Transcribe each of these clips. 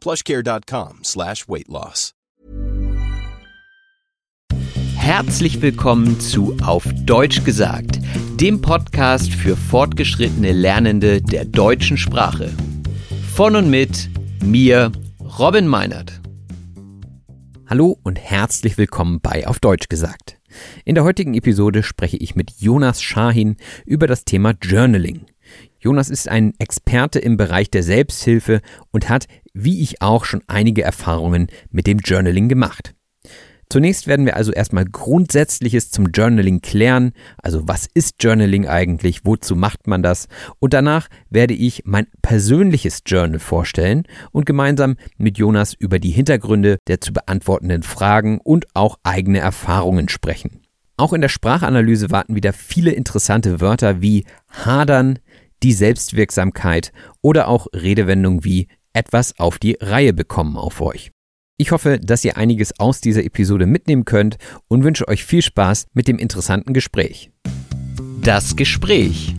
plushcare.com slash weight loss. Herzlich willkommen zu Auf Deutsch gesagt, dem Podcast für fortgeschrittene Lernende der deutschen Sprache. Von und mit mir, Robin Meinert. Hallo und herzlich willkommen bei Auf Deutsch gesagt. In der heutigen Episode spreche ich mit Jonas Schahin über das Thema Journaling. Jonas ist ein Experte im Bereich der Selbsthilfe und hat, wie ich auch, schon einige Erfahrungen mit dem Journaling gemacht. Zunächst werden wir also erstmal Grundsätzliches zum Journaling klären, also was ist Journaling eigentlich, wozu macht man das und danach werde ich mein persönliches Journal vorstellen und gemeinsam mit Jonas über die Hintergründe der zu beantwortenden Fragen und auch eigene Erfahrungen sprechen. Auch in der Sprachanalyse warten wieder viele interessante Wörter wie hadern, die Selbstwirksamkeit oder auch Redewendungen wie etwas auf die Reihe bekommen auf euch. Ich hoffe, dass ihr einiges aus dieser Episode mitnehmen könnt und wünsche euch viel Spaß mit dem interessanten Gespräch. Das Gespräch.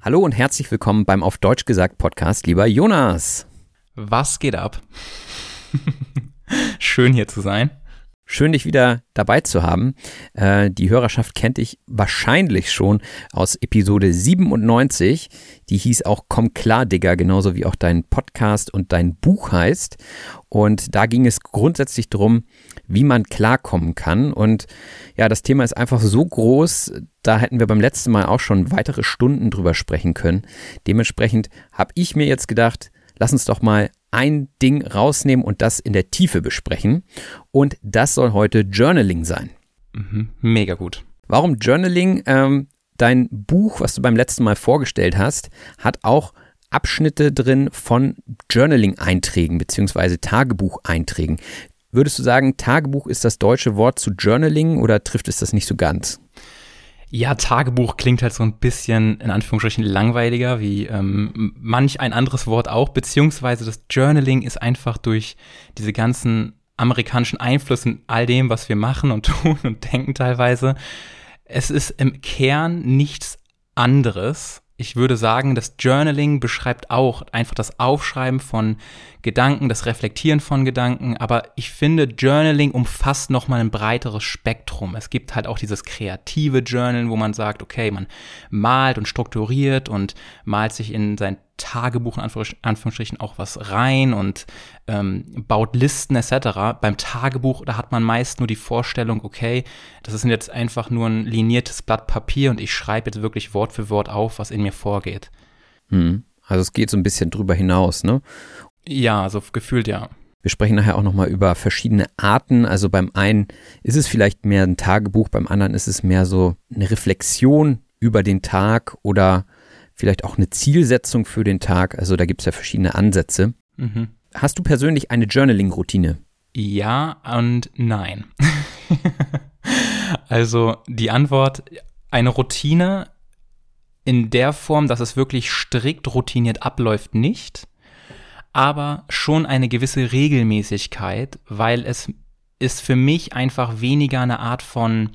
Hallo und herzlich willkommen beim Auf Deutsch gesagt Podcast, lieber Jonas. Was geht ab? Schön hier zu sein. Schön, dich wieder dabei zu haben. Äh, die Hörerschaft kennt dich wahrscheinlich schon aus Episode 97. Die hieß auch Komm klar, Digga, genauso wie auch dein Podcast und dein Buch heißt. Und da ging es grundsätzlich darum, wie man klarkommen kann. Und ja, das Thema ist einfach so groß, da hätten wir beim letzten Mal auch schon weitere Stunden drüber sprechen können. Dementsprechend habe ich mir jetzt gedacht, lass uns doch mal ein Ding rausnehmen und das in der Tiefe besprechen. Und das soll heute Journaling sein. Mhm, mega gut. Warum Journaling? Ähm, dein Buch, was du beim letzten Mal vorgestellt hast, hat auch Abschnitte drin von Journaling-Einträgen bzw. Tagebucheinträgen. Würdest du sagen, Tagebuch ist das deutsche Wort zu Journaling oder trifft es das nicht so ganz? Ja, Tagebuch klingt halt so ein bisschen in Anführungsstrichen langweiliger wie ähm, manch ein anderes Wort auch, beziehungsweise das Journaling ist einfach durch diese ganzen amerikanischen Einflüsse in all dem, was wir machen und tun und denken teilweise. Es ist im Kern nichts anderes ich würde sagen, das Journaling beschreibt auch einfach das Aufschreiben von Gedanken, das Reflektieren von Gedanken, aber ich finde, Journaling umfasst nochmal ein breiteres Spektrum. Es gibt halt auch dieses kreative Journal, wo man sagt, okay, man malt und strukturiert und malt sich in sein Tagebuch in Anführungsstrichen auch was rein und ähm, baut Listen etc. Beim Tagebuch, da hat man meist nur die Vorstellung, okay, das ist jetzt einfach nur ein liniertes Blatt Papier und ich schreibe jetzt wirklich Wort für Wort auf, was in mir vorgeht. Hm. Also es geht so ein bisschen drüber hinaus, ne? Ja, so gefühlt ja. Wir sprechen nachher auch nochmal über verschiedene Arten. Also beim einen ist es vielleicht mehr ein Tagebuch, beim anderen ist es mehr so eine Reflexion über den Tag oder vielleicht auch eine Zielsetzung für den Tag. Also da gibt es ja verschiedene Ansätze. Mhm. Hast du persönlich eine Journaling-Routine? Ja und nein. also die Antwort, eine Routine in der Form, dass es wirklich strikt routiniert abläuft, nicht. aber schon eine gewisse Regelmäßigkeit, weil es ist für mich einfach weniger eine Art von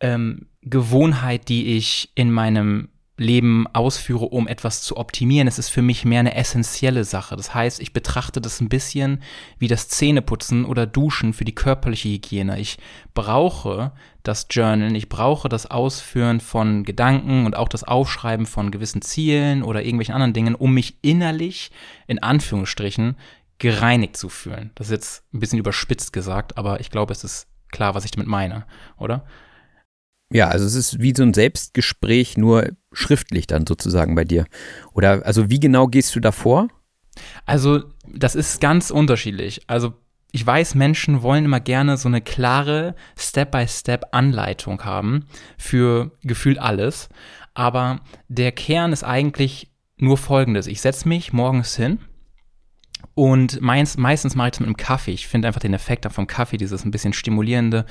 ähm, Gewohnheit, die ich in meinem Leben ausführe, um etwas zu optimieren. Es ist für mich mehr eine essentielle Sache. Das heißt, ich betrachte das ein bisschen wie das Zähneputzen oder Duschen für die körperliche Hygiene. Ich brauche das Journalen, ich brauche das Ausführen von Gedanken und auch das Aufschreiben von gewissen Zielen oder irgendwelchen anderen Dingen, um mich innerlich, in Anführungsstrichen, gereinigt zu fühlen. Das ist jetzt ein bisschen überspitzt gesagt, aber ich glaube, es ist klar, was ich damit meine, oder? Ja, also es ist wie so ein Selbstgespräch, nur schriftlich dann sozusagen bei dir. Oder also wie genau gehst du da vor? Also das ist ganz unterschiedlich. Also ich weiß, Menschen wollen immer gerne so eine klare Step-by-Step-Anleitung haben für gefühlt alles. Aber der Kern ist eigentlich nur folgendes. Ich setze mich morgens hin und meins, meistens mache ich das mit einem Kaffee. Ich finde einfach den Effekt vom Kaffee, dieses ein bisschen stimulierende,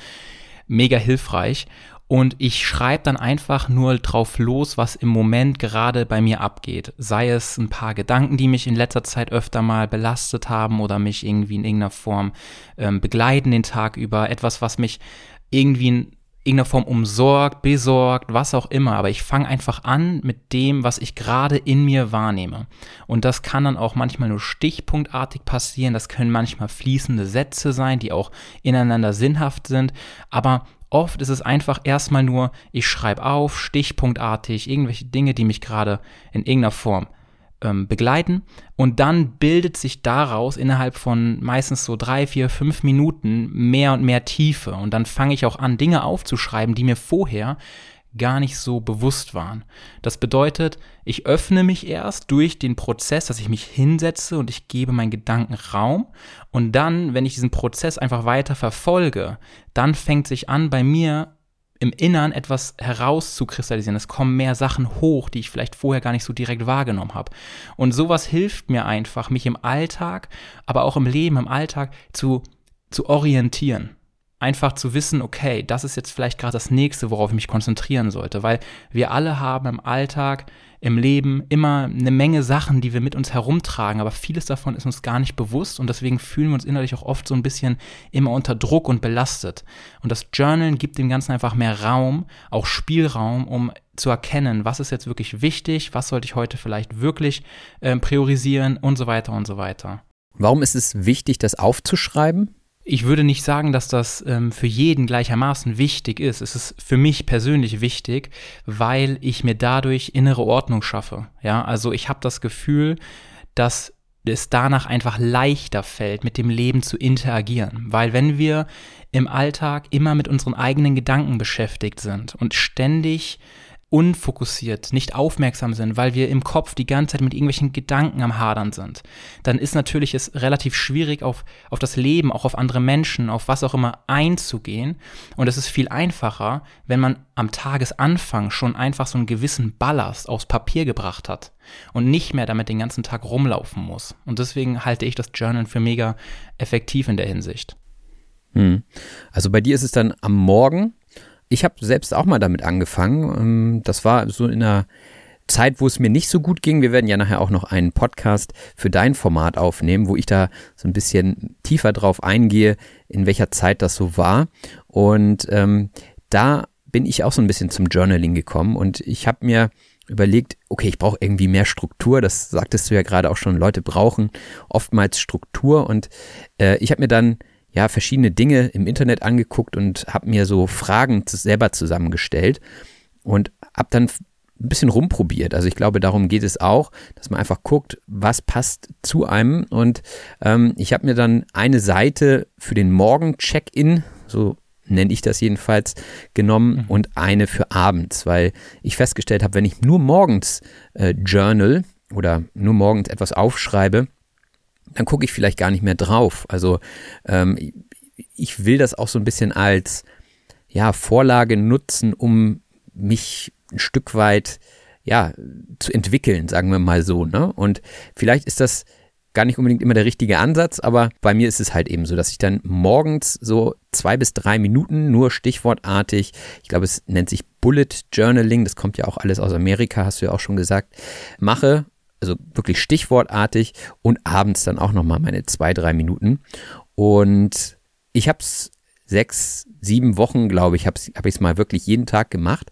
mega hilfreich und ich schreibe dann einfach nur drauf los, was im Moment gerade bei mir abgeht. Sei es ein paar Gedanken, die mich in letzter Zeit öfter mal belastet haben oder mich irgendwie in irgendeiner Form ähm, begleiten den Tag über. Etwas, was mich irgendwie in irgendeiner Form umsorgt, besorgt, was auch immer. Aber ich fange einfach an mit dem, was ich gerade in mir wahrnehme. Und das kann dann auch manchmal nur stichpunktartig passieren. Das können manchmal fließende Sätze sein, die auch ineinander sinnhaft sind. Aber Oft ist es einfach erstmal nur, ich schreibe auf, stichpunktartig, irgendwelche Dinge, die mich gerade in irgendeiner Form ähm, begleiten. Und dann bildet sich daraus innerhalb von meistens so drei, vier, fünf Minuten mehr und mehr Tiefe. Und dann fange ich auch an, Dinge aufzuschreiben, die mir vorher gar nicht so bewusst waren. Das bedeutet, ich öffne mich erst durch den Prozess, dass ich mich hinsetze und ich gebe meinen Gedanken Raum. Und dann, wenn ich diesen Prozess einfach weiter verfolge, dann fängt sich an, bei mir im Innern etwas herauszukristallisieren. Es kommen mehr Sachen hoch, die ich vielleicht vorher gar nicht so direkt wahrgenommen habe. Und sowas hilft mir einfach, mich im Alltag, aber auch im Leben, im Alltag zu, zu orientieren einfach zu wissen, okay, das ist jetzt vielleicht gerade das nächste, worauf ich mich konzentrieren sollte, weil wir alle haben im Alltag, im Leben immer eine Menge Sachen, die wir mit uns herumtragen, aber vieles davon ist uns gar nicht bewusst und deswegen fühlen wir uns innerlich auch oft so ein bisschen immer unter Druck und belastet. Und das Journalen gibt dem Ganzen einfach mehr Raum, auch Spielraum, um zu erkennen, was ist jetzt wirklich wichtig, was sollte ich heute vielleicht wirklich äh, priorisieren und so weiter und so weiter. Warum ist es wichtig, das aufzuschreiben? Ich würde nicht sagen, dass das ähm, für jeden gleichermaßen wichtig ist. Es ist für mich persönlich wichtig, weil ich mir dadurch innere Ordnung schaffe. Ja, also ich habe das Gefühl, dass es danach einfach leichter fällt, mit dem Leben zu interagieren. Weil wenn wir im Alltag immer mit unseren eigenen Gedanken beschäftigt sind und ständig unfokussiert, nicht aufmerksam sind, weil wir im Kopf die ganze Zeit mit irgendwelchen Gedanken am Hadern sind, dann ist natürlich es relativ schwierig, auf, auf das Leben, auch auf andere Menschen, auf was auch immer einzugehen. Und es ist viel einfacher, wenn man am Tagesanfang schon einfach so einen gewissen Ballast aufs Papier gebracht hat und nicht mehr damit den ganzen Tag rumlaufen muss. Und deswegen halte ich das Journal für mega effektiv in der Hinsicht. Hm. Also bei dir ist es dann am Morgen ich habe selbst auch mal damit angefangen. Ähm, das war so in einer Zeit, wo es mir nicht so gut ging. Wir werden ja nachher auch noch einen Podcast für dein Format aufnehmen, wo ich da so ein bisschen tiefer drauf eingehe, in welcher Zeit das so war. Und ähm, da bin ich auch so ein bisschen zum Journaling gekommen und ich habe mir überlegt, okay, ich brauche irgendwie mehr Struktur. Das sagtest du ja gerade auch schon. Leute brauchen oftmals Struktur und äh, ich habe mir dann ja verschiedene Dinge im Internet angeguckt und habe mir so Fragen selber zusammengestellt und habe dann ein bisschen rumprobiert. Also ich glaube, darum geht es auch, dass man einfach guckt, was passt zu einem. Und ähm, ich habe mir dann eine Seite für den Morgen-Check-In, so nenne ich das jedenfalls, genommen mhm. und eine für abends, weil ich festgestellt habe, wenn ich nur morgens äh, journal oder nur morgens etwas aufschreibe, dann gucke ich vielleicht gar nicht mehr drauf. Also ähm, ich will das auch so ein bisschen als ja, Vorlage nutzen, um mich ein Stück weit ja, zu entwickeln, sagen wir mal so. Ne? Und vielleicht ist das gar nicht unbedingt immer der richtige Ansatz, aber bei mir ist es halt eben so, dass ich dann morgens so zwei bis drei Minuten nur stichwortartig, ich glaube, es nennt sich Bullet Journaling, das kommt ja auch alles aus Amerika, hast du ja auch schon gesagt, mache also wirklich stichwortartig und abends dann auch nochmal meine zwei, drei Minuten. Und ich habe es sechs, sieben Wochen, glaube ich, habe hab ich es mal wirklich jeden Tag gemacht.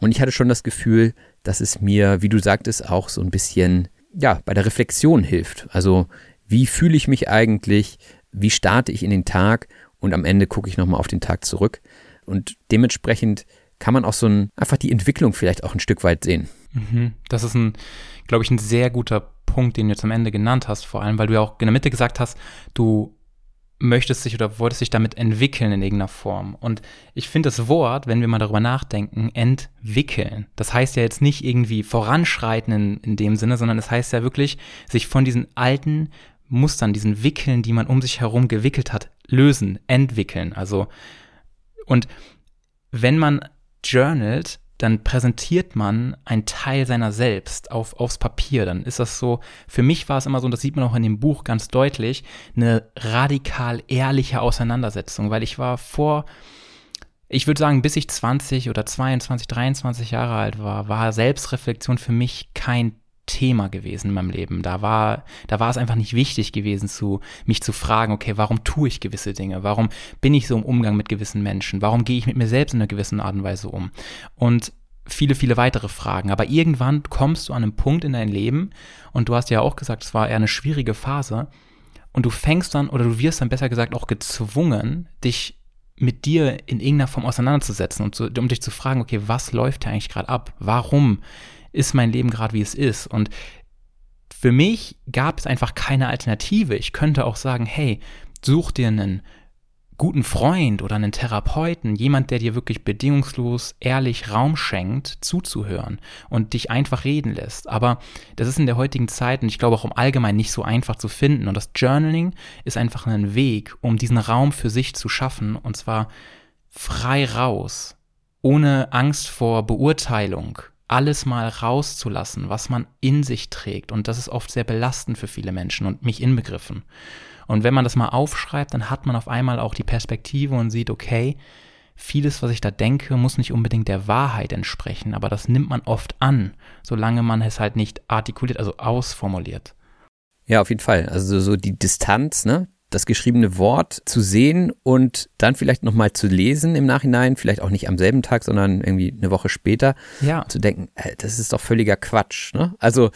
Und ich hatte schon das Gefühl, dass es mir, wie du sagtest, auch so ein bisschen, ja, bei der Reflexion hilft. Also, wie fühle ich mich eigentlich? Wie starte ich in den Tag? Und am Ende gucke ich nochmal auf den Tag zurück. Und dementsprechend kann man auch so ein, einfach die Entwicklung vielleicht auch ein Stück weit sehen. Mhm. Das ist ein, glaube ich, ein sehr guter Punkt, den du jetzt am Ende genannt hast, vor allem, weil du ja auch in der Mitte gesagt hast, du möchtest dich oder wolltest dich damit entwickeln in irgendeiner Form. Und ich finde das Wort, wenn wir mal darüber nachdenken, entwickeln. Das heißt ja jetzt nicht irgendwie voranschreiten in, in dem Sinne, sondern es das heißt ja wirklich, sich von diesen alten Mustern, diesen Wickeln, die man um sich herum gewickelt hat, lösen, entwickeln. Also, und wenn man journalt, dann präsentiert man einen Teil seiner selbst auf, aufs Papier. Dann ist das so, für mich war es immer so, und das sieht man auch in dem Buch ganz deutlich, eine radikal ehrliche Auseinandersetzung, weil ich war vor, ich würde sagen, bis ich 20 oder 22, 23 Jahre alt war, war Selbstreflexion für mich kein Thema gewesen in meinem Leben. Da war, da war es einfach nicht wichtig gewesen, zu, mich zu fragen, okay, warum tue ich gewisse Dinge? Warum bin ich so im Umgang mit gewissen Menschen? Warum gehe ich mit mir selbst in einer gewissen Art und Weise um? Und viele, viele weitere Fragen. Aber irgendwann kommst du an einen Punkt in dein Leben und du hast ja auch gesagt, es war eher eine schwierige Phase und du fängst dann oder du wirst dann besser gesagt auch gezwungen, dich mit dir in irgendeiner Form auseinanderzusetzen und zu, um dich zu fragen, okay, was läuft hier eigentlich gerade ab? Warum ist mein Leben gerade, wie es ist. Und für mich gab es einfach keine Alternative. Ich könnte auch sagen, hey, such dir einen guten Freund oder einen Therapeuten, jemand, der dir wirklich bedingungslos, ehrlich Raum schenkt, zuzuhören und dich einfach reden lässt. Aber das ist in der heutigen Zeit und ich glaube auch im Allgemeinen nicht so einfach zu finden. Und das Journaling ist einfach ein Weg, um diesen Raum für sich zu schaffen und zwar frei raus, ohne Angst vor Beurteilung, alles mal rauszulassen, was man in sich trägt. Und das ist oft sehr belastend für viele Menschen und mich inbegriffen. Und wenn man das mal aufschreibt, dann hat man auf einmal auch die Perspektive und sieht, okay, vieles, was ich da denke, muss nicht unbedingt der Wahrheit entsprechen, aber das nimmt man oft an, solange man es halt nicht artikuliert, also ausformuliert. Ja, auf jeden Fall. Also so die Distanz, ne, das geschriebene Wort zu sehen und dann vielleicht nochmal zu lesen im Nachhinein, vielleicht auch nicht am selben Tag, sondern irgendwie eine Woche später, ja. zu denken, äh, das ist doch völliger Quatsch. Ne? Also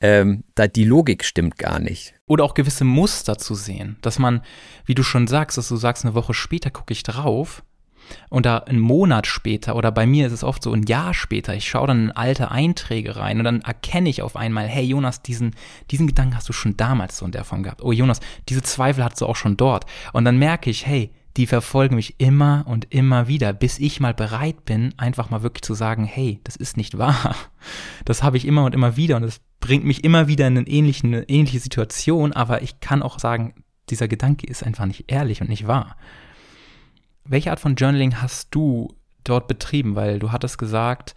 ähm, da die Logik stimmt gar nicht. Oder auch gewisse Muster zu sehen, dass man, wie du schon sagst, dass du sagst, eine Woche später gucke ich drauf und da einen Monat später oder bei mir ist es oft so ein Jahr später, ich schaue dann in alte Einträge rein und dann erkenne ich auf einmal, hey Jonas, diesen, diesen Gedanken hast du schon damals so in der Form gehabt. Oh Jonas, diese Zweifel hattest du auch schon dort. Und dann merke ich, hey, die verfolgen mich immer und immer wieder, bis ich mal bereit bin, einfach mal wirklich zu sagen, hey, das ist nicht wahr. Das habe ich immer und immer wieder und es bringt mich immer wieder in eine ähnliche, eine ähnliche Situation, aber ich kann auch sagen, dieser Gedanke ist einfach nicht ehrlich und nicht wahr. Welche Art von Journaling hast du dort betrieben? Weil du hattest gesagt,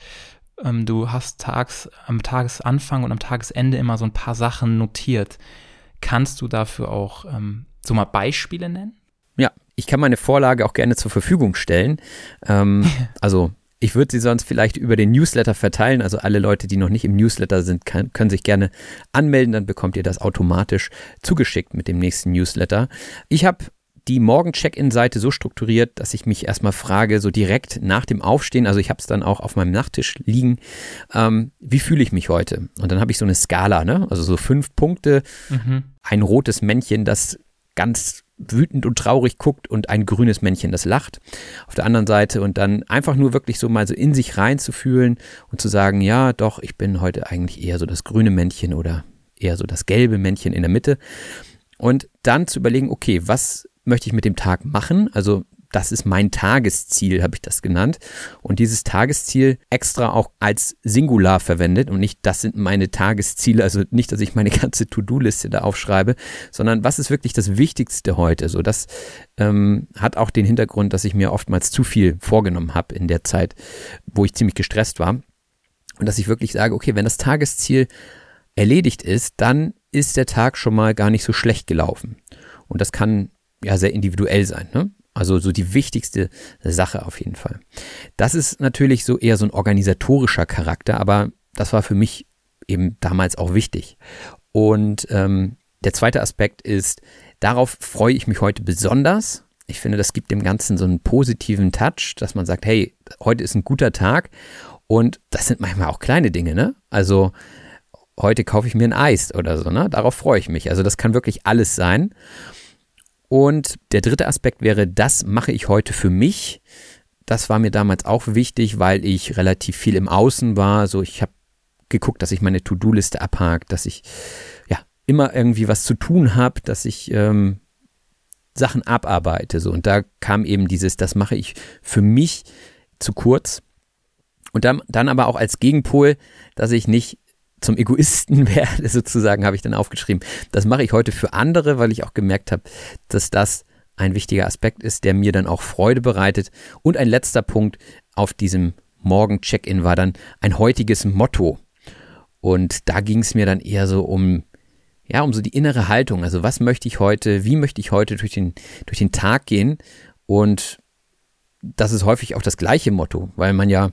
ähm, du hast tags, am Tagesanfang und am Tagesende immer so ein paar Sachen notiert. Kannst du dafür auch ähm, so mal Beispiele nennen? Ja, ich kann meine Vorlage auch gerne zur Verfügung stellen. Ähm, also ich würde sie sonst vielleicht über den Newsletter verteilen. Also alle Leute, die noch nicht im Newsletter sind, kann, können sich gerne anmelden. Dann bekommt ihr das automatisch zugeschickt mit dem nächsten Newsletter. Ich habe die Morgen-Check-In-Seite so strukturiert, dass ich mich erstmal frage, so direkt nach dem Aufstehen, also ich habe es dann auch auf meinem Nachttisch liegen, ähm, wie fühle ich mich heute? Und dann habe ich so eine Skala, ne? also so fünf Punkte, mhm. ein rotes Männchen, das ganz wütend und traurig guckt und ein grünes Männchen, das lacht auf der anderen Seite und dann einfach nur wirklich so mal so in sich reinzufühlen und zu sagen, ja, doch, ich bin heute eigentlich eher so das grüne Männchen oder eher so das gelbe Männchen in der Mitte. Und dann zu überlegen, okay, was möchte ich mit dem Tag machen? Also das ist mein Tagesziel, habe ich das genannt. Und dieses Tagesziel extra auch als Singular verwendet und nicht, das sind meine Tagesziele, also nicht, dass ich meine ganze To-Do-Liste da aufschreibe, sondern was ist wirklich das Wichtigste heute? So, das ähm, hat auch den Hintergrund, dass ich mir oftmals zu viel vorgenommen habe in der Zeit, wo ich ziemlich gestresst war. Und dass ich wirklich sage, okay, wenn das Tagesziel erledigt ist, dann ist der Tag schon mal gar nicht so schlecht gelaufen. Und das kann ja sehr individuell sein. Ne? Also so die wichtigste Sache auf jeden Fall. Das ist natürlich so eher so ein organisatorischer Charakter, aber das war für mich eben damals auch wichtig. Und ähm, der zweite Aspekt ist, darauf freue ich mich heute besonders. Ich finde, das gibt dem Ganzen so einen positiven Touch, dass man sagt, hey, heute ist ein guter Tag. Und das sind manchmal auch kleine Dinge, ne? Also heute kaufe ich mir ein Eis oder so, ne? Darauf freue ich mich. Also das kann wirklich alles sein. Und der dritte Aspekt wäre, das mache ich heute für mich. Das war mir damals auch wichtig, weil ich relativ viel im Außen war. So, ich habe geguckt, dass ich meine To-Do-Liste abhake, dass ich ja immer irgendwie was zu tun habe, dass ich ähm, Sachen abarbeite. So, und da kam eben dieses, das mache ich für mich zu kurz. Und dann, dann aber auch als Gegenpol, dass ich nicht zum Egoisten werde, sozusagen, habe ich dann aufgeschrieben. Das mache ich heute für andere, weil ich auch gemerkt habe, dass das ein wichtiger Aspekt ist, der mir dann auch Freude bereitet. Und ein letzter Punkt auf diesem Morgen-Check-In war dann ein heutiges Motto. Und da ging es mir dann eher so um, ja, um so die innere Haltung. Also was möchte ich heute, wie möchte ich heute durch den, durch den Tag gehen? Und das ist häufig auch das gleiche Motto, weil man ja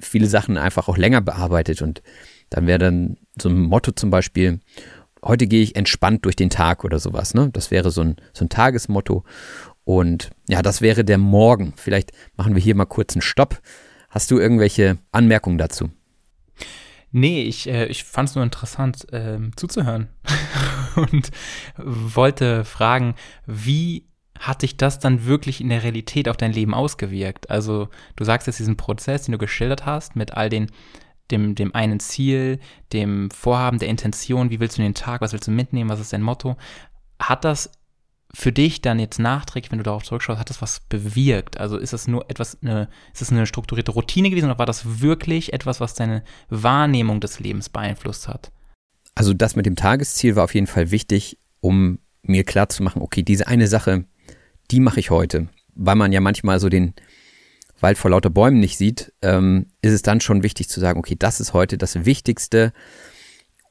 viele Sachen einfach auch länger bearbeitet und dann wäre dann so ein Motto zum Beispiel, heute gehe ich entspannt durch den Tag oder sowas. Ne? Das wäre so ein, so ein Tagesmotto. Und ja, das wäre der Morgen. Vielleicht machen wir hier mal kurz einen Stopp. Hast du irgendwelche Anmerkungen dazu? Nee, ich, äh, ich fand es nur interessant äh, zuzuhören und wollte fragen, wie hat sich das dann wirklich in der Realität auf dein Leben ausgewirkt? Also du sagst jetzt diesen Prozess, den du geschildert hast, mit all den dem, dem einen Ziel, dem Vorhaben, der Intention, wie willst du den Tag, was willst du mitnehmen, was ist dein Motto, hat das für dich dann jetzt nachträglich, wenn du darauf zurückschaust, hat das was bewirkt? Also ist das nur etwas, eine, ist das eine strukturierte Routine gewesen oder war das wirklich etwas, was deine Wahrnehmung des Lebens beeinflusst hat? Also das mit dem Tagesziel war auf jeden Fall wichtig, um mir klarzumachen, okay, diese eine Sache, die mache ich heute, weil man ja manchmal so den, Wald vor lauter Bäumen nicht sieht, ähm, ist es dann schon wichtig zu sagen, okay, das ist heute das Wichtigste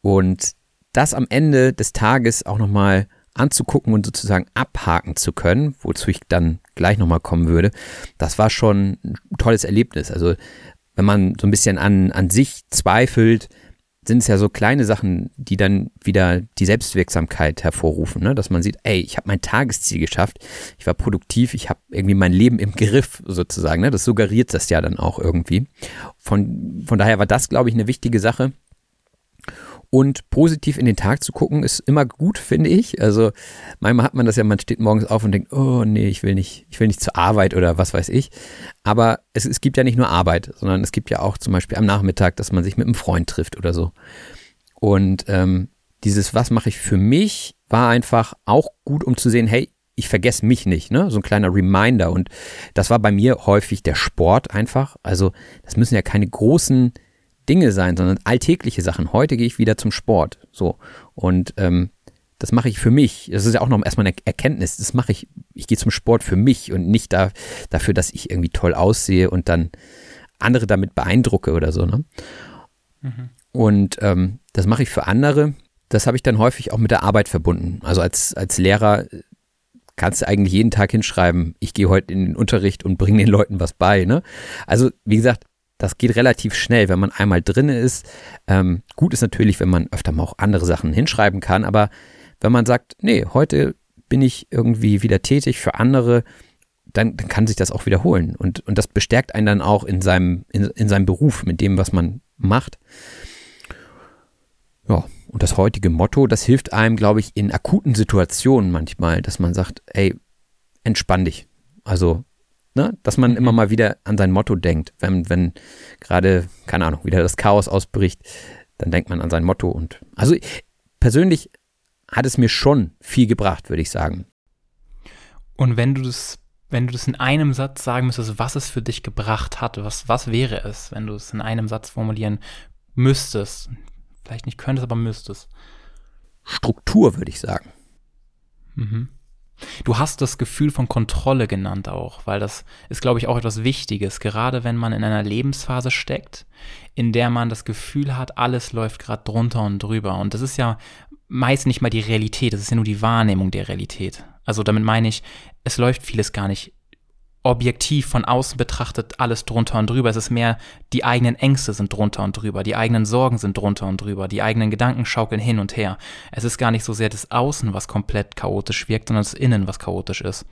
und das am Ende des Tages auch nochmal anzugucken und sozusagen abhaken zu können, wozu ich dann gleich nochmal kommen würde, das war schon ein tolles Erlebnis. Also wenn man so ein bisschen an, an sich zweifelt, sind es ja so kleine Sachen, die dann wieder die Selbstwirksamkeit hervorrufen, ne? dass man sieht, ey, ich habe mein Tagesziel geschafft, ich war produktiv, ich habe irgendwie mein Leben im Griff sozusagen. Ne? Das suggeriert das ja dann auch irgendwie. Von, von daher war das, glaube ich, eine wichtige Sache. Und positiv in den Tag zu gucken, ist immer gut, finde ich. Also manchmal hat man das ja, man steht morgens auf und denkt, oh nee, ich will nicht, ich will nicht zur Arbeit oder was weiß ich. Aber es, es gibt ja nicht nur Arbeit, sondern es gibt ja auch zum Beispiel am Nachmittag, dass man sich mit einem Freund trifft oder so. Und ähm, dieses, was mache ich für mich, war einfach auch gut, um zu sehen, hey, ich vergesse mich nicht, ne? So ein kleiner Reminder. Und das war bei mir häufig der Sport einfach. Also, das müssen ja keine großen Dinge sein, sondern alltägliche Sachen. Heute gehe ich wieder zum Sport. So. Und ähm, das mache ich für mich. Das ist ja auch noch erstmal eine Erkenntnis. Das mache ich, ich gehe zum Sport für mich und nicht da, dafür, dass ich irgendwie toll aussehe und dann andere damit beeindrucke oder so. Ne? Mhm. Und ähm, das mache ich für andere. Das habe ich dann häufig auch mit der Arbeit verbunden. Also als, als Lehrer kannst du eigentlich jeden Tag hinschreiben, ich gehe heute in den Unterricht und bringe den Leuten was bei. Ne? Also wie gesagt, das geht relativ schnell, wenn man einmal drin ist. Ähm, gut ist natürlich, wenn man öfter mal auch andere Sachen hinschreiben kann, aber wenn man sagt, nee, heute bin ich irgendwie wieder tätig für andere, dann, dann kann sich das auch wiederholen. Und, und das bestärkt einen dann auch in seinem, in, in seinem Beruf, mit dem, was man macht. Ja, und das heutige Motto, das hilft einem, glaube ich, in akuten Situationen manchmal, dass man sagt, ey, entspann dich. Also Ne? Dass man immer mhm. mal wieder an sein Motto denkt. Wenn, wenn gerade, keine Ahnung, wieder das Chaos ausbricht, dann denkt man an sein Motto. Und also persönlich hat es mir schon viel gebracht, würde ich sagen. Und wenn du das, wenn du das in einem Satz sagen müsstest, was es für dich gebracht hat, was, was wäre es, wenn du es in einem Satz formulieren müsstest? Vielleicht nicht könntest, aber müsstest. Struktur, würde ich sagen. Mhm. Du hast das Gefühl von Kontrolle genannt auch, weil das ist, glaube ich, auch etwas Wichtiges, gerade wenn man in einer Lebensphase steckt, in der man das Gefühl hat, alles läuft gerade drunter und drüber. Und das ist ja meist nicht mal die Realität, das ist ja nur die Wahrnehmung der Realität. Also damit meine ich, es läuft vieles gar nicht objektiv von außen betrachtet alles drunter und drüber. Es ist mehr, die eigenen Ängste sind drunter und drüber, die eigenen Sorgen sind drunter und drüber, die eigenen Gedanken schaukeln hin und her. Es ist gar nicht so sehr das Außen, was komplett chaotisch wirkt, sondern das Innen, was chaotisch ist.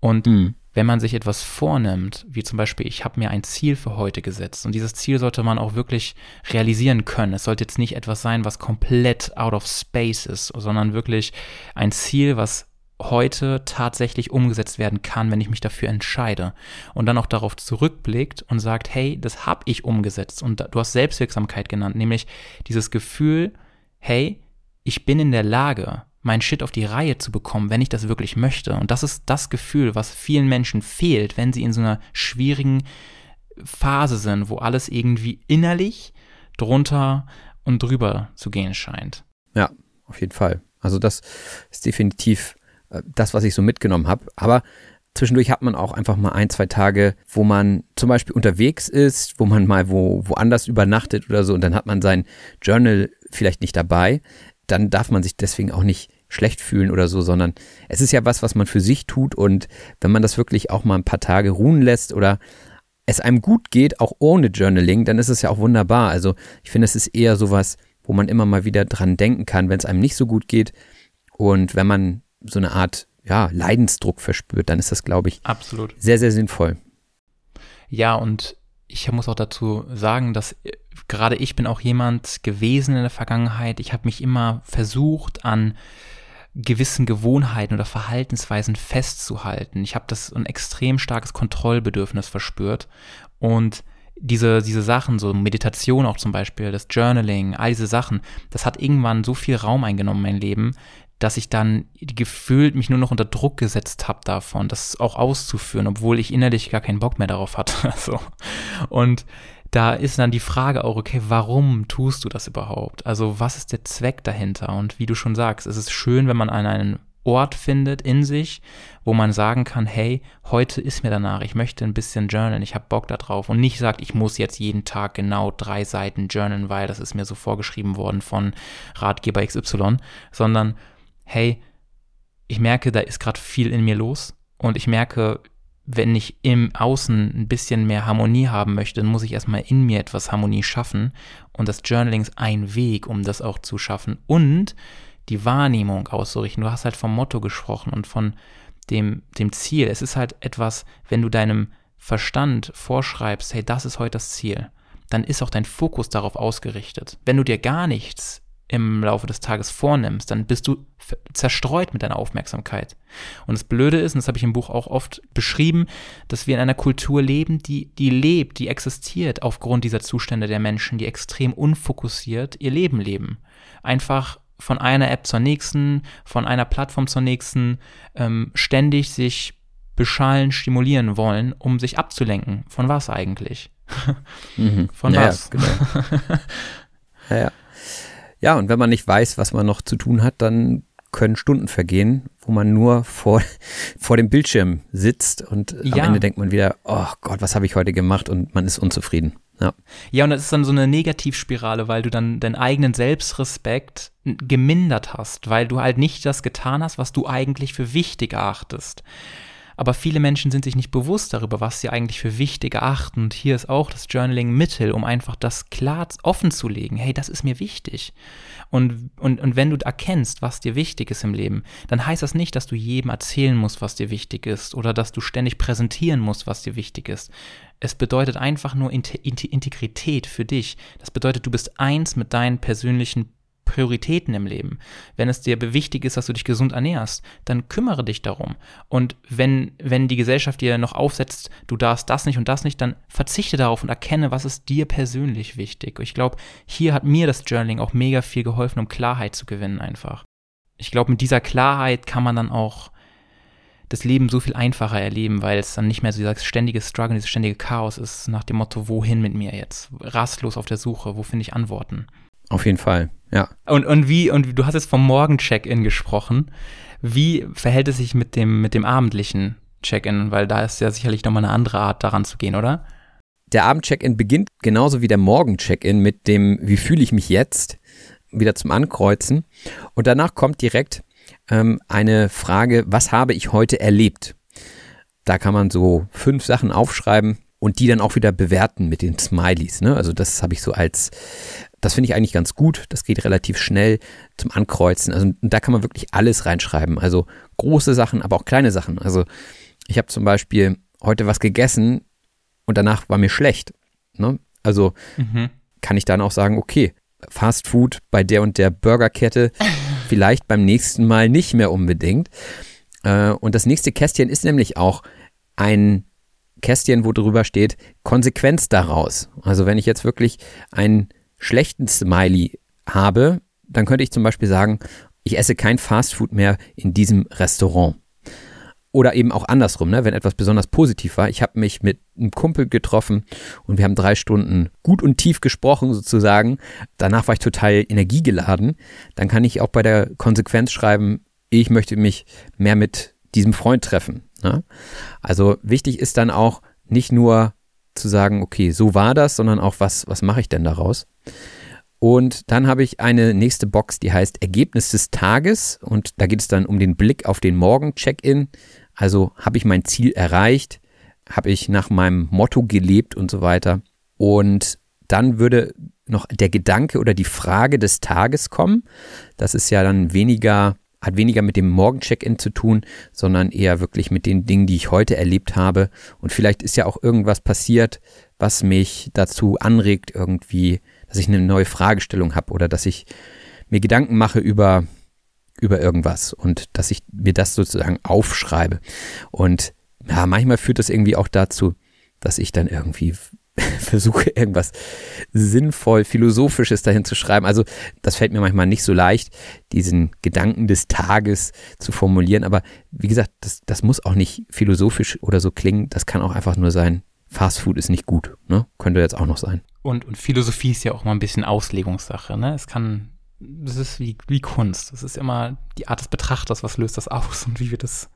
Und mhm. wenn man sich etwas vornimmt, wie zum Beispiel, ich habe mir ein Ziel für heute gesetzt und dieses Ziel sollte man auch wirklich realisieren können. Es sollte jetzt nicht etwas sein, was komplett out of space ist, sondern wirklich ein Ziel, was heute tatsächlich umgesetzt werden kann, wenn ich mich dafür entscheide. Und dann auch darauf zurückblickt und sagt, hey, das habe ich umgesetzt. Und du hast Selbstwirksamkeit genannt, nämlich dieses Gefühl, hey, ich bin in der Lage, mein Shit auf die Reihe zu bekommen, wenn ich das wirklich möchte. Und das ist das Gefühl, was vielen Menschen fehlt, wenn sie in so einer schwierigen Phase sind, wo alles irgendwie innerlich drunter und drüber zu gehen scheint. Ja, auf jeden Fall. Also das ist definitiv das, was ich so mitgenommen habe. Aber zwischendurch hat man auch einfach mal ein, zwei Tage, wo man zum Beispiel unterwegs ist, wo man mal wo, woanders übernachtet oder so und dann hat man sein Journal vielleicht nicht dabei. Dann darf man sich deswegen auch nicht schlecht fühlen oder so, sondern es ist ja was, was man für sich tut und wenn man das wirklich auch mal ein paar Tage ruhen lässt oder es einem gut geht, auch ohne Journaling, dann ist es ja auch wunderbar. Also ich finde, es ist eher sowas, wo man immer mal wieder dran denken kann, wenn es einem nicht so gut geht. Und wenn man so eine Art ja, Leidensdruck verspürt, dann ist das, glaube ich, absolut sehr, sehr sinnvoll. Ja, und ich muss auch dazu sagen, dass äh, gerade ich bin auch jemand gewesen in der Vergangenheit. Ich habe mich immer versucht, an gewissen Gewohnheiten oder Verhaltensweisen festzuhalten. Ich habe das ein extrem starkes Kontrollbedürfnis verspürt und diese, diese Sachen, so Meditation auch zum Beispiel, das Journaling, all diese Sachen, das hat irgendwann so viel Raum eingenommen in mein Leben, dass ich dann gefühlt mich nur noch unter Druck gesetzt habe davon, das auch auszuführen, obwohl ich innerlich gar keinen Bock mehr darauf hatte. so. Und da ist dann die Frage auch, okay, warum tust du das überhaupt? Also was ist der Zweck dahinter? Und wie du schon sagst, es ist schön, wenn man an einen Ort findet in sich, wo man sagen kann, hey, heute ist mir danach, ich möchte ein bisschen journalen, ich habe Bock darauf und nicht sagt, ich muss jetzt jeden Tag genau drei Seiten journalen, weil das ist mir so vorgeschrieben worden von Ratgeber XY, sondern hey, ich merke, da ist gerade viel in mir los und ich merke, wenn ich im Außen ein bisschen mehr Harmonie haben möchte, dann muss ich erstmal in mir etwas Harmonie schaffen und das Journaling ist ein Weg, um das auch zu schaffen und die Wahrnehmung auszurichten. Du hast halt vom Motto gesprochen und von dem, dem Ziel. Es ist halt etwas, wenn du deinem Verstand vorschreibst, hey, das ist heute das Ziel, dann ist auch dein Fokus darauf ausgerichtet. Wenn du dir gar nichts im Laufe des Tages vornimmst, dann bist du zerstreut mit deiner Aufmerksamkeit. Und das Blöde ist, und das habe ich im Buch auch oft beschrieben, dass wir in einer Kultur leben, die, die lebt, die existiert aufgrund dieser Zustände der Menschen, die extrem unfokussiert ihr Leben leben. Einfach von einer App zur nächsten, von einer Plattform zur nächsten, ähm, ständig sich beschallen, stimulieren wollen, um sich abzulenken. Von was eigentlich? Mhm. Von ja, was? Genau. ja, ja. Ja, und wenn man nicht weiß, was man noch zu tun hat, dann können Stunden vergehen, wo man nur vor, vor dem Bildschirm sitzt und ja. am Ende denkt man wieder, oh Gott, was habe ich heute gemacht und man ist unzufrieden. Ja. ja, und das ist dann so eine Negativspirale, weil du dann deinen eigenen Selbstrespekt gemindert hast, weil du halt nicht das getan hast, was du eigentlich für wichtig erachtest. Aber viele Menschen sind sich nicht bewusst darüber, was sie eigentlich für wichtig erachten. Und hier ist auch das Journaling Mittel, um einfach das klar offen zu legen. Hey, das ist mir wichtig. Und, und, und wenn du erkennst, was dir wichtig ist im Leben, dann heißt das nicht, dass du jedem erzählen musst, was dir wichtig ist oder dass du ständig präsentieren musst, was dir wichtig ist. Es bedeutet einfach nur Integrität für dich. Das bedeutet, du bist eins mit deinen persönlichen Prioritäten im Leben. Wenn es dir wichtig ist, dass du dich gesund ernährst, dann kümmere dich darum. Und wenn, wenn die Gesellschaft dir noch aufsetzt, du darfst das nicht und das nicht, dann verzichte darauf und erkenne, was ist dir persönlich wichtig. Ich glaube, hier hat mir das Journaling auch mega viel geholfen, um Klarheit zu gewinnen einfach. Ich glaube, mit dieser Klarheit kann man dann auch das Leben so viel einfacher erleben, weil es dann nicht mehr so dieses ständige Struggle, dieses ständige Chaos ist, nach dem Motto, wohin mit mir jetzt? Rastlos auf der Suche, wo finde ich Antworten? Auf jeden Fall, ja. Und, und wie, und du hast jetzt vom Morgen-Check-In gesprochen. Wie verhält es sich mit dem, mit dem abendlichen Check-In? Weil da ist ja sicherlich nochmal eine andere Art, daran zu gehen, oder? Der Abend-Check-In beginnt genauso wie der Morgen-Check-In mit dem, wie fühle ich mich jetzt? Wieder zum Ankreuzen. Und danach kommt direkt ähm, eine Frage, was habe ich heute erlebt? da kann man so fünf Sachen aufschreiben und die dann auch wieder bewerten mit den Smileys. Ne? Also das habe ich so als, das finde ich eigentlich ganz gut. Das geht relativ schnell zum Ankreuzen. Also da kann man wirklich alles reinschreiben. Also große Sachen, aber auch kleine Sachen. Also ich habe zum Beispiel heute was gegessen und danach war mir schlecht. Ne? Also mhm. kann ich dann auch sagen, okay, Fast Food bei der und der Burgerkette vielleicht beim nächsten Mal nicht mehr unbedingt. Äh, und das nächste Kästchen ist nämlich auch ein Kästchen, wo drüber steht, Konsequenz daraus. Also wenn ich jetzt wirklich einen schlechten Smiley habe, dann könnte ich zum Beispiel sagen, ich esse kein Fastfood mehr in diesem Restaurant. Oder eben auch andersrum, ne? wenn etwas besonders positiv war. Ich habe mich mit einem Kumpel getroffen und wir haben drei Stunden gut und tief gesprochen sozusagen. Danach war ich total energiegeladen. Dann kann ich auch bei der Konsequenz schreiben, ich möchte mich mehr mit diesem Freund treffen. Ne? Also wichtig ist dann auch nicht nur zu sagen, okay, so war das, sondern auch, was, was mache ich denn daraus? Und dann habe ich eine nächste Box, die heißt Ergebnis des Tages. Und da geht es dann um den Blick auf den Morgen-Check-In. Also habe ich mein Ziel erreicht? Habe ich nach meinem Motto gelebt und so weiter? Und dann würde noch der Gedanke oder die Frage des Tages kommen. Das ist ja dann weniger hat weniger mit dem Morgen-Check-In zu tun, sondern eher wirklich mit den Dingen, die ich heute erlebt habe. Und vielleicht ist ja auch irgendwas passiert, was mich dazu anregt, irgendwie, dass ich eine neue Fragestellung habe oder dass ich mir Gedanken mache über, über irgendwas und dass ich mir das sozusagen aufschreibe. Und ja, manchmal führt das irgendwie auch dazu, dass ich dann irgendwie versuche irgendwas sinnvoll philosophisches dahin zu schreiben. Also das fällt mir manchmal nicht so leicht, diesen Gedanken des Tages zu formulieren. Aber wie gesagt, das, das muss auch nicht philosophisch oder so klingen. Das kann auch einfach nur sein, Fast Food ist nicht gut. Ne? Könnte jetzt auch noch sein. Und, und Philosophie ist ja auch mal ein bisschen Auslegungssache. Ne? Es kann, das ist wie, wie Kunst. Das ist immer die Art des Betrachters, was löst das aus und wie wird das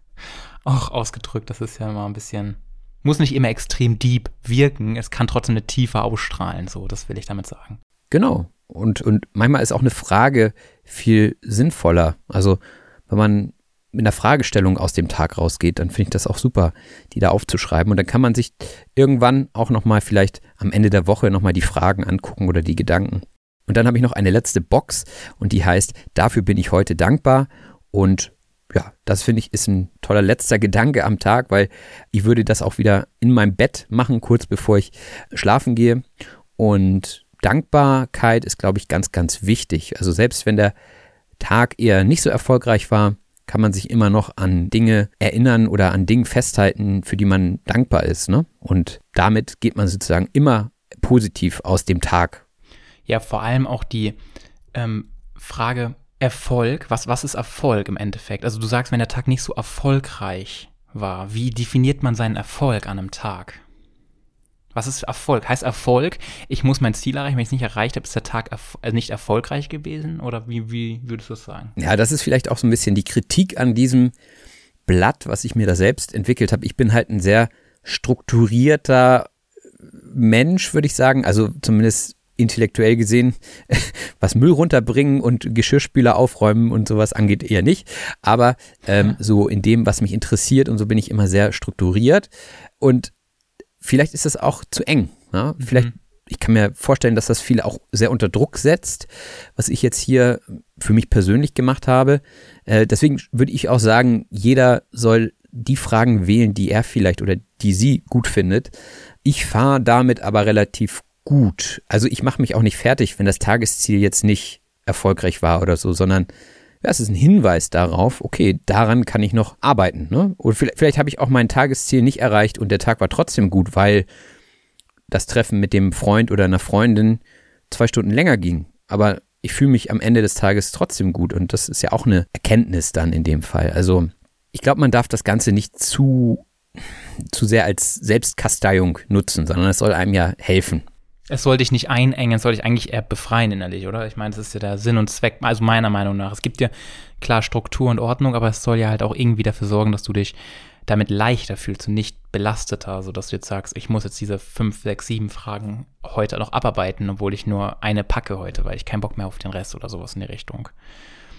auch ausgedrückt. Das ist ja immer ein bisschen muss nicht immer extrem deep wirken, es kann trotzdem eine Tiefe ausstrahlen, so, das will ich damit sagen. Genau. Und, und manchmal ist auch eine Frage viel sinnvoller. Also, wenn man mit einer Fragestellung aus dem Tag rausgeht, dann finde ich das auch super, die da aufzuschreiben. Und dann kann man sich irgendwann auch nochmal vielleicht am Ende der Woche nochmal die Fragen angucken oder die Gedanken. Und dann habe ich noch eine letzte Box und die heißt, dafür bin ich heute dankbar. Und ja, das finde ich ist ein toller letzter Gedanke am Tag, weil ich würde das auch wieder in meinem Bett machen, kurz bevor ich schlafen gehe. Und Dankbarkeit ist, glaube ich, ganz, ganz wichtig. Also selbst wenn der Tag eher nicht so erfolgreich war, kann man sich immer noch an Dinge erinnern oder an Dinge festhalten, für die man dankbar ist. Ne? Und damit geht man sozusagen immer positiv aus dem Tag. Ja, vor allem auch die ähm, Frage, Erfolg, was, was ist Erfolg im Endeffekt? Also du sagst, wenn der Tag nicht so erfolgreich war, wie definiert man seinen Erfolg an einem Tag? Was ist Erfolg? Heißt Erfolg, ich muss mein Ziel erreichen, wenn ich es nicht erreicht habe, ist der Tag erf also nicht erfolgreich gewesen? Oder wie, wie würdest du das sagen? Ja, das ist vielleicht auch so ein bisschen die Kritik an diesem Blatt, was ich mir da selbst entwickelt habe. Ich bin halt ein sehr strukturierter Mensch, würde ich sagen. Also zumindest intellektuell gesehen, was Müll runterbringen und Geschirrspüler aufräumen und sowas angeht, eher nicht. Aber ähm, so in dem, was mich interessiert und so bin ich immer sehr strukturiert. Und vielleicht ist das auch zu eng. Ja? Vielleicht, mhm. ich kann mir vorstellen, dass das viele auch sehr unter Druck setzt, was ich jetzt hier für mich persönlich gemacht habe. Äh, deswegen würde ich auch sagen, jeder soll die Fragen wählen, die er vielleicht oder die sie gut findet. Ich fahre damit aber relativ gut. Also ich mache mich auch nicht fertig, wenn das Tagesziel jetzt nicht erfolgreich war oder so, sondern ja, es ist ein Hinweis darauf, okay, daran kann ich noch arbeiten. Ne? Oder vielleicht, vielleicht habe ich auch mein Tagesziel nicht erreicht und der Tag war trotzdem gut, weil das Treffen mit dem Freund oder einer Freundin zwei Stunden länger ging. Aber ich fühle mich am Ende des Tages trotzdem gut und das ist ja auch eine Erkenntnis dann in dem Fall. Also ich glaube, man darf das Ganze nicht zu, zu sehr als Selbstkasteiung nutzen, sondern es soll einem ja helfen es soll dich nicht einengen, es soll dich eigentlich eher befreien innerlich, oder? Ich meine, das ist ja der Sinn und Zweck, also meiner Meinung nach. Es gibt ja klar Struktur und Ordnung, aber es soll ja halt auch irgendwie dafür sorgen, dass du dich damit leichter fühlst und nicht belasteter, sodass du jetzt sagst, ich muss jetzt diese fünf, sechs, sieben Fragen heute noch abarbeiten, obwohl ich nur eine packe heute, weil ich keinen Bock mehr auf den Rest oder sowas in die Richtung.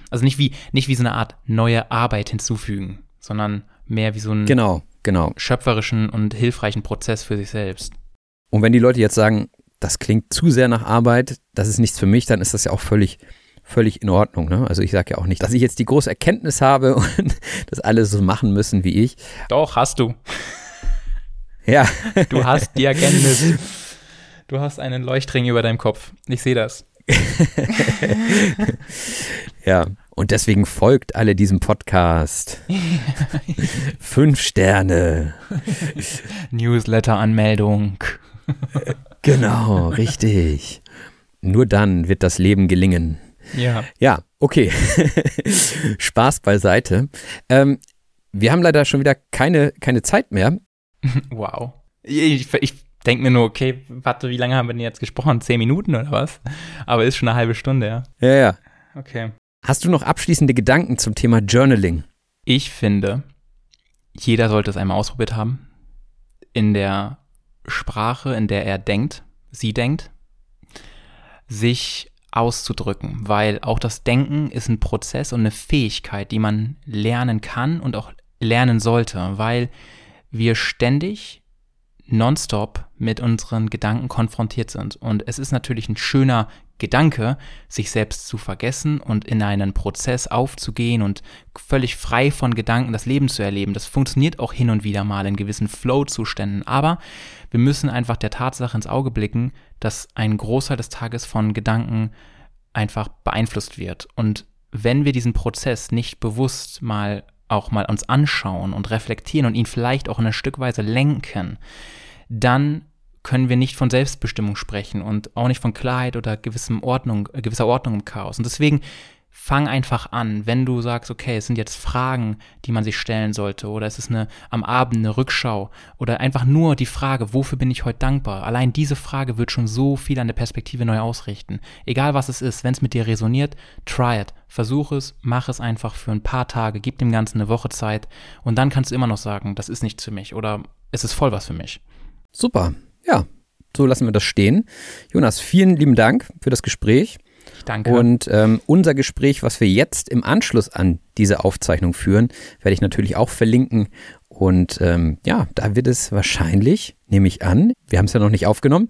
Also nicht wie, nicht wie so eine Art neue Arbeit hinzufügen, sondern mehr wie so einen Genau, genau. schöpferischen und hilfreichen Prozess für sich selbst. Und wenn die Leute jetzt sagen, das klingt zu sehr nach Arbeit, das ist nichts für mich, dann ist das ja auch völlig, völlig in Ordnung. Ne? Also ich sage ja auch nicht, dass ich jetzt die große Erkenntnis habe und das alle so machen müssen wie ich. Doch, hast du. Ja, Du hast die Erkenntnis. Du hast einen Leuchtring über deinem Kopf. Ich sehe das. ja. Und deswegen folgt alle diesem Podcast. Fünf Sterne. Newsletter-Anmeldung. Genau, richtig. Nur dann wird das Leben gelingen. Ja. Ja, okay. Spaß beiseite. Ähm, wir haben leider schon wieder keine, keine Zeit mehr. Wow. Ich, ich denke mir nur, okay, warte, wie lange haben wir denn jetzt gesprochen? Zehn Minuten oder was? Aber ist schon eine halbe Stunde, ja. Ja, ja. Okay. Hast du noch abschließende Gedanken zum Thema Journaling? Ich finde, jeder sollte es einmal ausprobiert haben. In der Sprache, in der er denkt, sie denkt, sich auszudrücken, weil auch das Denken ist ein Prozess und eine Fähigkeit, die man lernen kann und auch lernen sollte, weil wir ständig nonstop mit unseren Gedanken konfrontiert sind. Und es ist natürlich ein schöner Gedanke, sich selbst zu vergessen und in einen Prozess aufzugehen und völlig frei von Gedanken das Leben zu erleben. Das funktioniert auch hin und wieder mal in gewissen Flow-Zuständen. Aber wir müssen einfach der Tatsache ins Auge blicken, dass ein Großteil des Tages von Gedanken einfach beeinflusst wird. Und wenn wir diesen Prozess nicht bewusst mal auch mal uns anschauen und reflektieren und ihn vielleicht auch in einer Stückweise lenken, dann können wir nicht von Selbstbestimmung sprechen und auch nicht von Klarheit oder gewissem Ordnung, äh, gewisser Ordnung im Chaos. Und deswegen fang einfach an, wenn du sagst, okay, es sind jetzt Fragen, die man sich stellen sollte, oder es ist eine am Abend eine Rückschau, oder einfach nur die Frage, wofür bin ich heute dankbar? Allein diese Frage wird schon so viel an der Perspektive neu ausrichten. Egal was es ist, wenn es mit dir resoniert, try it. Versuch es, mach es einfach für ein paar Tage, gib dem Ganzen eine Woche Zeit und dann kannst du immer noch sagen, das ist nichts für mich oder es ist voll was für mich. Super. Ja, so lassen wir das stehen. Jonas, vielen lieben Dank für das Gespräch. Ich danke. Und ähm, unser Gespräch, was wir jetzt im Anschluss an diese Aufzeichnung führen, werde ich natürlich auch verlinken. Und ähm, ja, da wird es wahrscheinlich, nehme ich an, wir haben es ja noch nicht aufgenommen,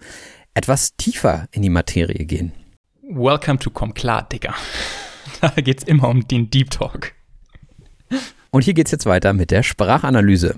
etwas tiefer in die Materie gehen. Welcome to Komm klar, Digga. Da geht's immer um den Deep Talk. Und hier geht's jetzt weiter mit der Sprachanalyse.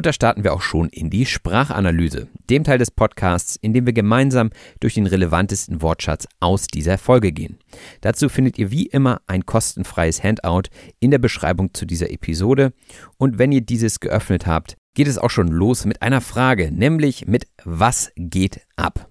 Und da starten wir auch schon in die Sprachanalyse, dem Teil des Podcasts, in dem wir gemeinsam durch den relevantesten Wortschatz aus dieser Folge gehen. Dazu findet ihr wie immer ein kostenfreies Handout in der Beschreibung zu dieser Episode. Und wenn ihr dieses geöffnet habt, geht es auch schon los mit einer Frage, nämlich mit Was geht ab?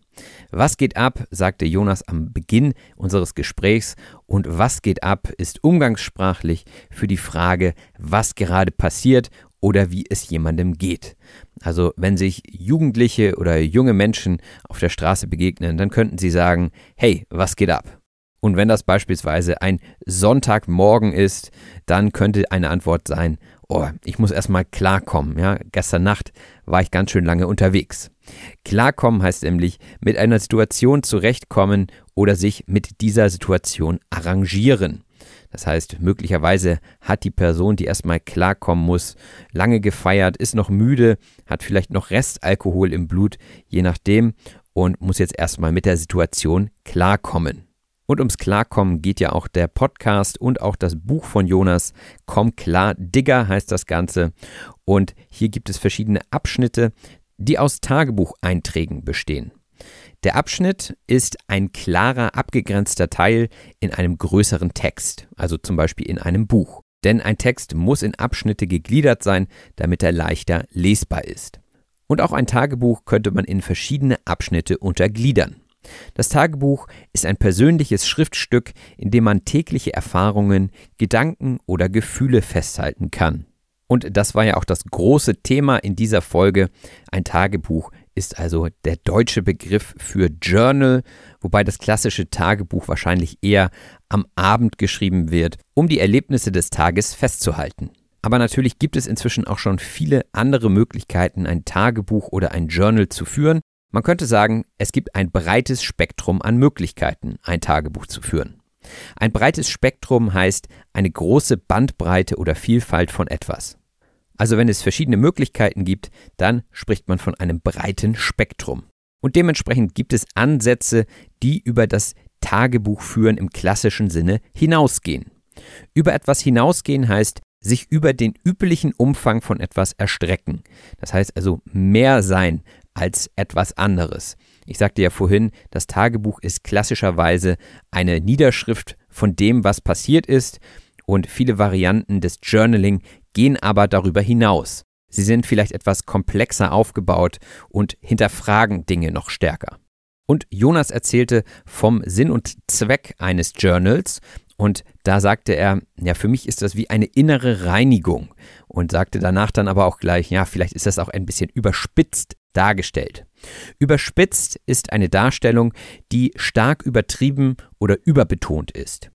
Was geht ab, sagte Jonas am Beginn unseres Gesprächs und was geht ab ist umgangssprachlich für die Frage, was gerade passiert oder wie es jemandem geht. Also wenn sich Jugendliche oder junge Menschen auf der Straße begegnen, dann könnten sie sagen, hey, was geht ab? Und wenn das beispielsweise ein Sonntagmorgen ist, dann könnte eine Antwort sein, oh, ich muss erstmal klarkommen. Ja, gestern Nacht war ich ganz schön lange unterwegs. Klarkommen heißt nämlich mit einer Situation zurechtkommen oder sich mit dieser Situation arrangieren. Das heißt, möglicherweise hat die Person, die erstmal klarkommen muss, lange gefeiert, ist noch müde, hat vielleicht noch Restalkohol im Blut, je nachdem. und muss jetzt erstmal mit der Situation klarkommen. Und ums Klarkommen geht ja auch der Podcast und auch das Buch von Jonas. Komm klar, Digger heißt das Ganze. Und hier gibt es verschiedene Abschnitte, die aus Tagebucheinträgen bestehen. Der Abschnitt ist ein klarer, abgegrenzter Teil in einem größeren Text, also zum Beispiel in einem Buch. Denn ein Text muss in Abschnitte gegliedert sein, damit er leichter lesbar ist. Und auch ein Tagebuch könnte man in verschiedene Abschnitte untergliedern. Das Tagebuch ist ein persönliches Schriftstück, in dem man tägliche Erfahrungen, Gedanken oder Gefühle festhalten kann. Und das war ja auch das große Thema in dieser Folge. Ein Tagebuch ist also der deutsche Begriff für Journal, wobei das klassische Tagebuch wahrscheinlich eher am Abend geschrieben wird, um die Erlebnisse des Tages festzuhalten. Aber natürlich gibt es inzwischen auch schon viele andere Möglichkeiten, ein Tagebuch oder ein Journal zu führen. Man könnte sagen, es gibt ein breites Spektrum an Möglichkeiten, ein Tagebuch zu führen. Ein breites Spektrum heißt eine große Bandbreite oder Vielfalt von etwas. Also wenn es verschiedene Möglichkeiten gibt, dann spricht man von einem breiten Spektrum. Und dementsprechend gibt es Ansätze, die über das Tagebuchführen im klassischen Sinne hinausgehen. Über etwas hinausgehen heißt, sich über den üblichen Umfang von etwas erstrecken. Das heißt also mehr sein als etwas anderes. Ich sagte ja vorhin, das Tagebuch ist klassischerweise eine Niederschrift von dem, was passiert ist und viele Varianten des Journaling gehen aber darüber hinaus. Sie sind vielleicht etwas komplexer aufgebaut und hinterfragen Dinge noch stärker. Und Jonas erzählte vom Sinn und Zweck eines Journals und da sagte er, ja, für mich ist das wie eine innere Reinigung und sagte danach dann aber auch gleich, ja, vielleicht ist das auch ein bisschen überspitzt dargestellt. Überspitzt ist eine Darstellung, die stark übertrieben oder überbetont ist.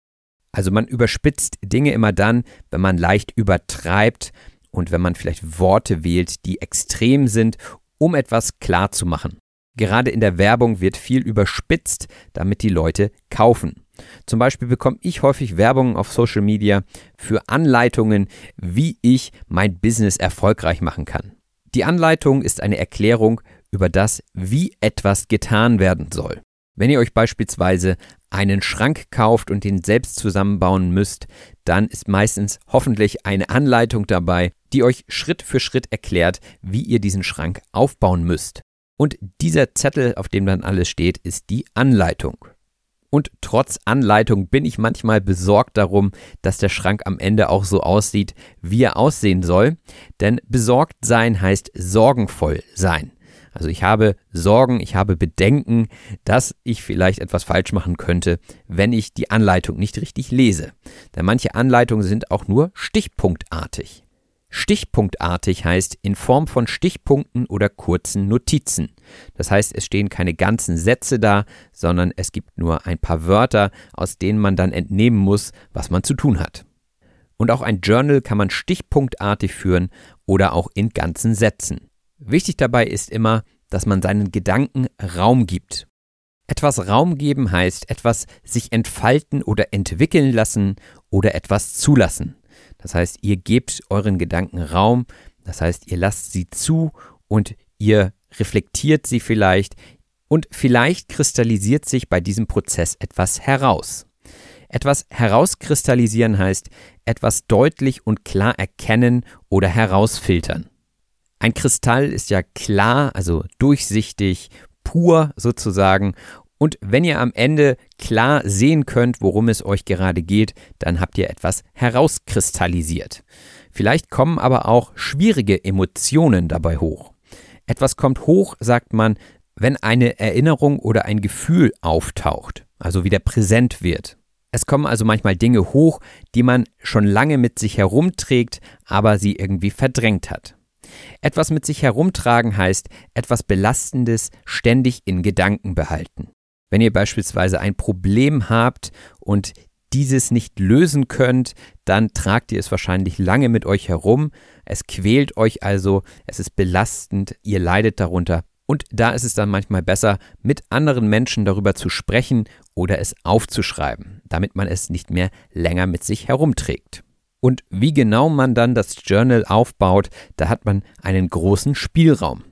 Also man überspitzt Dinge immer dann, wenn man leicht übertreibt und wenn man vielleicht Worte wählt, die extrem sind, um etwas klar zu machen. Gerade in der Werbung wird viel überspitzt, damit die Leute kaufen. Zum Beispiel bekomme ich häufig Werbung auf Social Media für Anleitungen, wie ich mein Business erfolgreich machen kann. Die Anleitung ist eine Erklärung über das, wie etwas getan werden soll. Wenn ihr euch beispielsweise einen Schrank kauft und den selbst zusammenbauen müsst, dann ist meistens hoffentlich eine Anleitung dabei, die euch Schritt für Schritt erklärt, wie ihr diesen Schrank aufbauen müsst. Und dieser Zettel, auf dem dann alles steht, ist die Anleitung. Und trotz Anleitung bin ich manchmal besorgt darum, dass der Schrank am Ende auch so aussieht, wie er aussehen soll. Denn besorgt sein heißt sorgenvoll sein. Also ich habe Sorgen, ich habe Bedenken, dass ich vielleicht etwas falsch machen könnte, wenn ich die Anleitung nicht richtig lese. Denn manche Anleitungen sind auch nur stichpunktartig. Stichpunktartig heißt in Form von Stichpunkten oder kurzen Notizen. Das heißt, es stehen keine ganzen Sätze da, sondern es gibt nur ein paar Wörter, aus denen man dann entnehmen muss, was man zu tun hat. Und auch ein Journal kann man stichpunktartig führen oder auch in ganzen Sätzen. Wichtig dabei ist immer, dass man seinen Gedanken Raum gibt. Etwas Raum geben heißt etwas sich entfalten oder entwickeln lassen oder etwas zulassen. Das heißt, ihr gebt euren Gedanken Raum, das heißt, ihr lasst sie zu und ihr reflektiert sie vielleicht und vielleicht kristallisiert sich bei diesem Prozess etwas heraus. Etwas herauskristallisieren heißt etwas deutlich und klar erkennen oder herausfiltern. Ein Kristall ist ja klar, also durchsichtig, pur sozusagen und wenn ihr am Ende klar sehen könnt, worum es euch gerade geht, dann habt ihr etwas herauskristallisiert. Vielleicht kommen aber auch schwierige Emotionen dabei hoch. Etwas kommt hoch, sagt man, wenn eine Erinnerung oder ein Gefühl auftaucht, also wieder präsent wird. Es kommen also manchmal Dinge hoch, die man schon lange mit sich herumträgt, aber sie irgendwie verdrängt hat. Etwas mit sich herumtragen heißt etwas Belastendes ständig in Gedanken behalten. Wenn ihr beispielsweise ein Problem habt und dieses nicht lösen könnt, dann tragt ihr es wahrscheinlich lange mit euch herum. Es quält euch also, es ist belastend, ihr leidet darunter. Und da ist es dann manchmal besser, mit anderen Menschen darüber zu sprechen oder es aufzuschreiben, damit man es nicht mehr länger mit sich herumträgt. Und wie genau man dann das Journal aufbaut, da hat man einen großen Spielraum.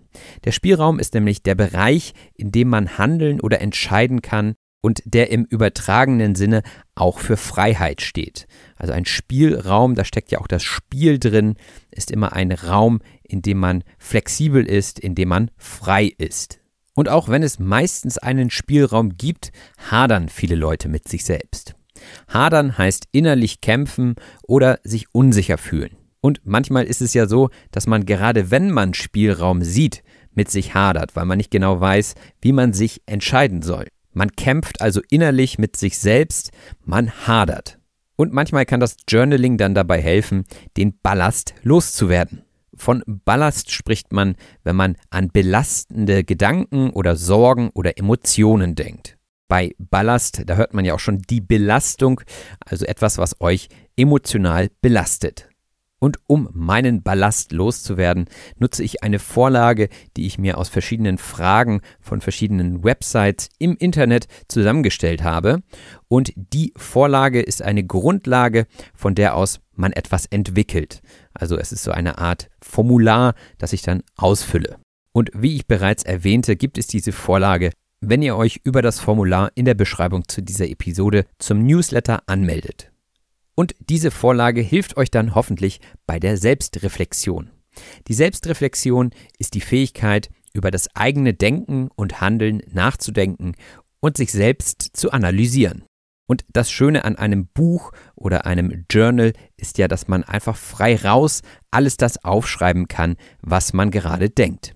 Der Spielraum ist nämlich der Bereich, in dem man handeln oder entscheiden kann und der im übertragenen Sinne auch für Freiheit steht. Also ein Spielraum, da steckt ja auch das Spiel drin, ist immer ein Raum, in dem man flexibel ist, in dem man frei ist. Und auch wenn es meistens einen Spielraum gibt, hadern viele Leute mit sich selbst. Hadern heißt innerlich kämpfen oder sich unsicher fühlen. Und manchmal ist es ja so, dass man gerade wenn man Spielraum sieht, mit sich hadert, weil man nicht genau weiß, wie man sich entscheiden soll. Man kämpft also innerlich mit sich selbst, man hadert. Und manchmal kann das Journaling dann dabei helfen, den Ballast loszuwerden. Von Ballast spricht man, wenn man an belastende Gedanken oder Sorgen oder Emotionen denkt. Bei Ballast, da hört man ja auch schon die Belastung, also etwas, was euch emotional belastet. Und um meinen Ballast loszuwerden, nutze ich eine Vorlage, die ich mir aus verschiedenen Fragen von verschiedenen Websites im Internet zusammengestellt habe. Und die Vorlage ist eine Grundlage, von der aus man etwas entwickelt. Also es ist so eine Art Formular, das ich dann ausfülle. Und wie ich bereits erwähnte, gibt es diese Vorlage, wenn ihr euch über das Formular in der Beschreibung zu dieser Episode zum Newsletter anmeldet. Und diese Vorlage hilft euch dann hoffentlich bei der Selbstreflexion. Die Selbstreflexion ist die Fähigkeit, über das eigene Denken und Handeln nachzudenken und sich selbst zu analysieren. Und das Schöne an einem Buch oder einem Journal ist ja, dass man einfach frei raus alles das aufschreiben kann, was man gerade denkt.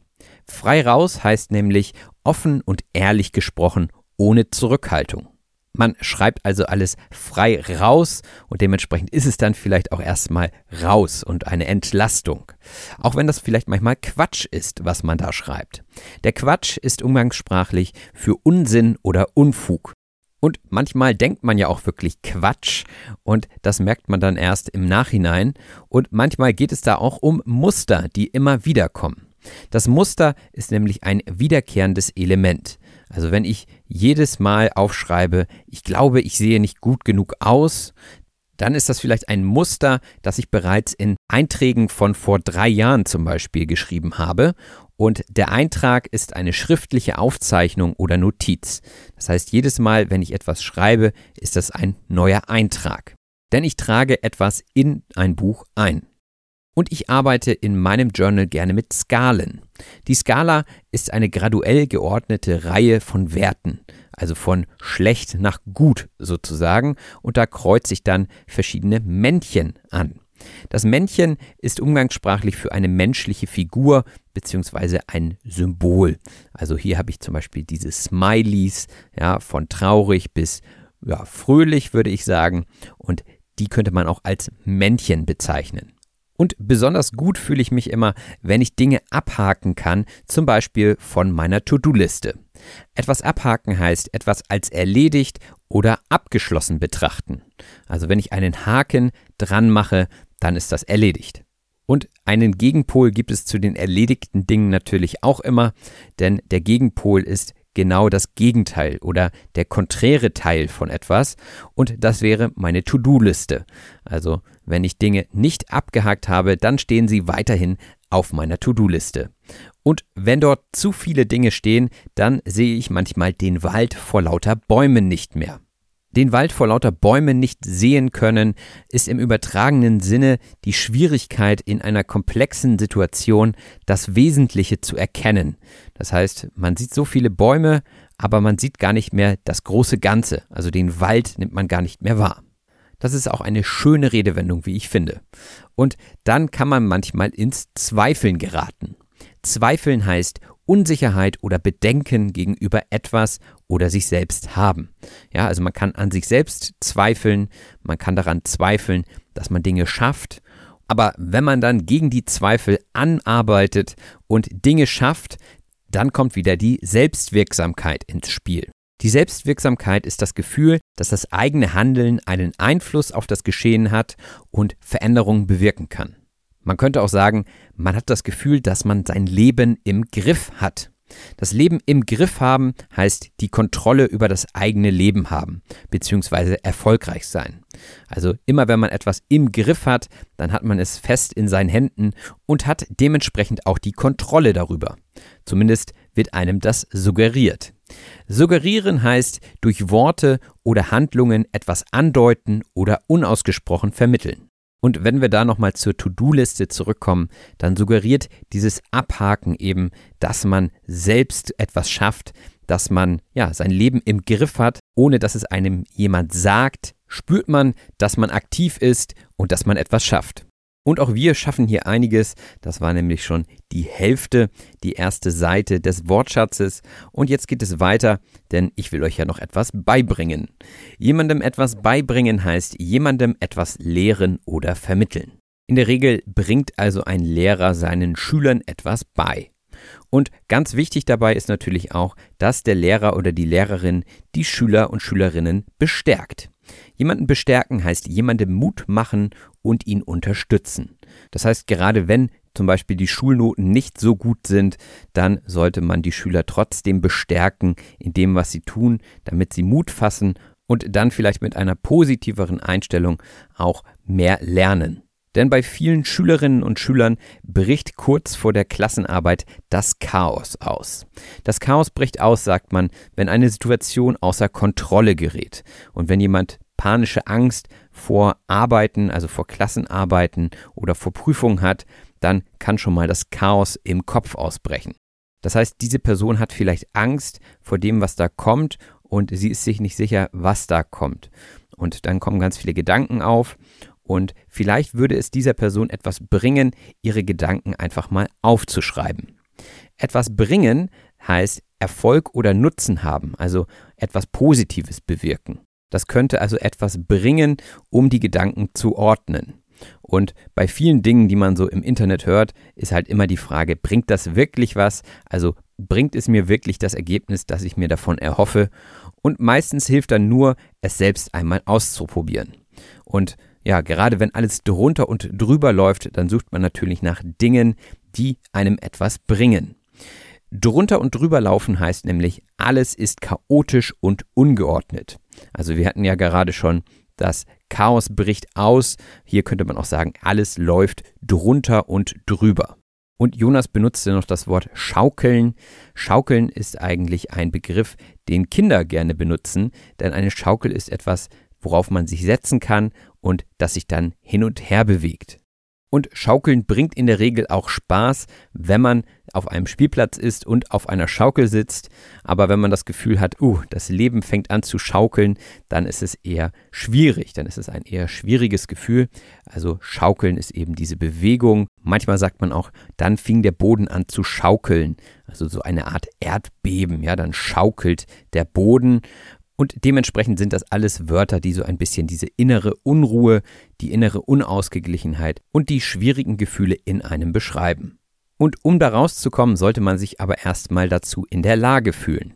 Frei raus heißt nämlich offen und ehrlich gesprochen, ohne Zurückhaltung. Man schreibt also alles frei raus und dementsprechend ist es dann vielleicht auch erstmal raus und eine Entlastung. Auch wenn das vielleicht manchmal Quatsch ist, was man da schreibt. Der Quatsch ist umgangssprachlich für Unsinn oder Unfug. Und manchmal denkt man ja auch wirklich Quatsch und das merkt man dann erst im Nachhinein. Und manchmal geht es da auch um Muster, die immer wieder kommen. Das Muster ist nämlich ein wiederkehrendes Element. Also wenn ich jedes Mal aufschreibe, ich glaube, ich sehe nicht gut genug aus, dann ist das vielleicht ein Muster, das ich bereits in Einträgen von vor drei Jahren zum Beispiel geschrieben habe. Und der Eintrag ist eine schriftliche Aufzeichnung oder Notiz. Das heißt, jedes Mal, wenn ich etwas schreibe, ist das ein neuer Eintrag. Denn ich trage etwas in ein Buch ein. Und ich arbeite in meinem Journal gerne mit Skalen. Die Skala ist eine graduell geordnete Reihe von Werten, also von schlecht nach gut sozusagen, und da kreuze ich dann verschiedene Männchen an. Das Männchen ist umgangssprachlich für eine menschliche Figur bzw. ein Symbol. Also hier habe ich zum Beispiel diese Smileys, ja, von traurig bis ja, fröhlich würde ich sagen, und die könnte man auch als Männchen bezeichnen. Und besonders gut fühle ich mich immer, wenn ich Dinge abhaken kann, zum Beispiel von meiner To-Do-Liste. Etwas abhaken heißt etwas als erledigt oder abgeschlossen betrachten. Also wenn ich einen Haken dran mache, dann ist das erledigt. Und einen Gegenpol gibt es zu den erledigten Dingen natürlich auch immer, denn der Gegenpol ist genau das Gegenteil oder der konträre Teil von etwas und das wäre meine To-Do-Liste. Also wenn ich Dinge nicht abgehakt habe, dann stehen sie weiterhin auf meiner To-Do-Liste. Und wenn dort zu viele Dinge stehen, dann sehe ich manchmal den Wald vor lauter Bäumen nicht mehr. Den Wald vor lauter Bäumen nicht sehen können, ist im übertragenen Sinne die Schwierigkeit in einer komplexen Situation, das Wesentliche zu erkennen. Das heißt, man sieht so viele Bäume, aber man sieht gar nicht mehr das große Ganze, also den Wald nimmt man gar nicht mehr wahr. Das ist auch eine schöne Redewendung, wie ich finde. Und dann kann man manchmal ins Zweifeln geraten. Zweifeln heißt Unsicherheit oder Bedenken gegenüber etwas oder sich selbst haben. Ja, also man kann an sich selbst zweifeln, man kann daran zweifeln, dass man Dinge schafft. Aber wenn man dann gegen die Zweifel anarbeitet und Dinge schafft, dann kommt wieder die Selbstwirksamkeit ins Spiel. Die Selbstwirksamkeit ist das Gefühl, dass das eigene Handeln einen Einfluss auf das Geschehen hat und Veränderungen bewirken kann. Man könnte auch sagen, man hat das Gefühl, dass man sein Leben im Griff hat. Das Leben im Griff haben heißt die Kontrolle über das eigene Leben haben, beziehungsweise erfolgreich sein. Also immer wenn man etwas im Griff hat, dann hat man es fest in seinen Händen und hat dementsprechend auch die Kontrolle darüber. Zumindest wird einem das suggeriert. Suggerieren heißt durch Worte oder Handlungen etwas andeuten oder unausgesprochen vermitteln. Und wenn wir da nochmal zur To-Do-Liste zurückkommen, dann suggeriert dieses Abhaken eben, dass man selbst etwas schafft, dass man ja sein Leben im Griff hat, ohne dass es einem jemand sagt, spürt man, dass man aktiv ist und dass man etwas schafft. Und auch wir schaffen hier einiges. Das war nämlich schon die Hälfte, die erste Seite des Wortschatzes. Und jetzt geht es weiter, denn ich will euch ja noch etwas beibringen. Jemandem etwas beibringen heißt jemandem etwas lehren oder vermitteln. In der Regel bringt also ein Lehrer seinen Schülern etwas bei. Und ganz wichtig dabei ist natürlich auch, dass der Lehrer oder die Lehrerin die Schüler und Schülerinnen bestärkt. Jemanden bestärken heißt jemandem Mut machen und ihn unterstützen. Das heißt, gerade wenn zum Beispiel die Schulnoten nicht so gut sind, dann sollte man die Schüler trotzdem bestärken in dem, was sie tun, damit sie Mut fassen und dann vielleicht mit einer positiveren Einstellung auch mehr lernen. Denn bei vielen Schülerinnen und Schülern bricht kurz vor der Klassenarbeit das Chaos aus. Das Chaos bricht aus, sagt man, wenn eine Situation außer Kontrolle gerät und wenn jemand panische Angst vor Arbeiten, also vor Klassenarbeiten oder vor Prüfungen hat, dann kann schon mal das Chaos im Kopf ausbrechen. Das heißt, diese Person hat vielleicht Angst vor dem, was da kommt und sie ist sich nicht sicher, was da kommt. Und dann kommen ganz viele Gedanken auf und vielleicht würde es dieser Person etwas bringen, ihre Gedanken einfach mal aufzuschreiben. Etwas bringen heißt Erfolg oder Nutzen haben, also etwas Positives bewirken. Das könnte also etwas bringen, um die Gedanken zu ordnen. Und bei vielen Dingen, die man so im Internet hört, ist halt immer die Frage, bringt das wirklich was? Also bringt es mir wirklich das Ergebnis, das ich mir davon erhoffe? Und meistens hilft dann nur, es selbst einmal auszuprobieren. Und ja, gerade wenn alles drunter und drüber läuft, dann sucht man natürlich nach Dingen, die einem etwas bringen. Drunter und drüber laufen heißt nämlich, alles ist chaotisch und ungeordnet. Also wir hatten ja gerade schon das Chaos bricht aus. Hier könnte man auch sagen, alles läuft drunter und drüber. Und Jonas benutzte noch das Wort schaukeln. Schaukeln ist eigentlich ein Begriff, den Kinder gerne benutzen, denn eine Schaukel ist etwas, worauf man sich setzen kann und das sich dann hin und her bewegt. Und Schaukeln bringt in der Regel auch Spaß, wenn man auf einem Spielplatz ist und auf einer Schaukel sitzt. Aber wenn man das Gefühl hat, uh, das Leben fängt an zu schaukeln, dann ist es eher schwierig. Dann ist es ein eher schwieriges Gefühl. Also Schaukeln ist eben diese Bewegung. Manchmal sagt man auch, dann fing der Boden an zu schaukeln. Also so eine Art Erdbeben. Ja, dann schaukelt der Boden. Und dementsprechend sind das alles Wörter, die so ein bisschen diese innere Unruhe, die innere Unausgeglichenheit und die schwierigen Gefühle in einem beschreiben. Und um da rauszukommen, sollte man sich aber erstmal dazu in der Lage fühlen.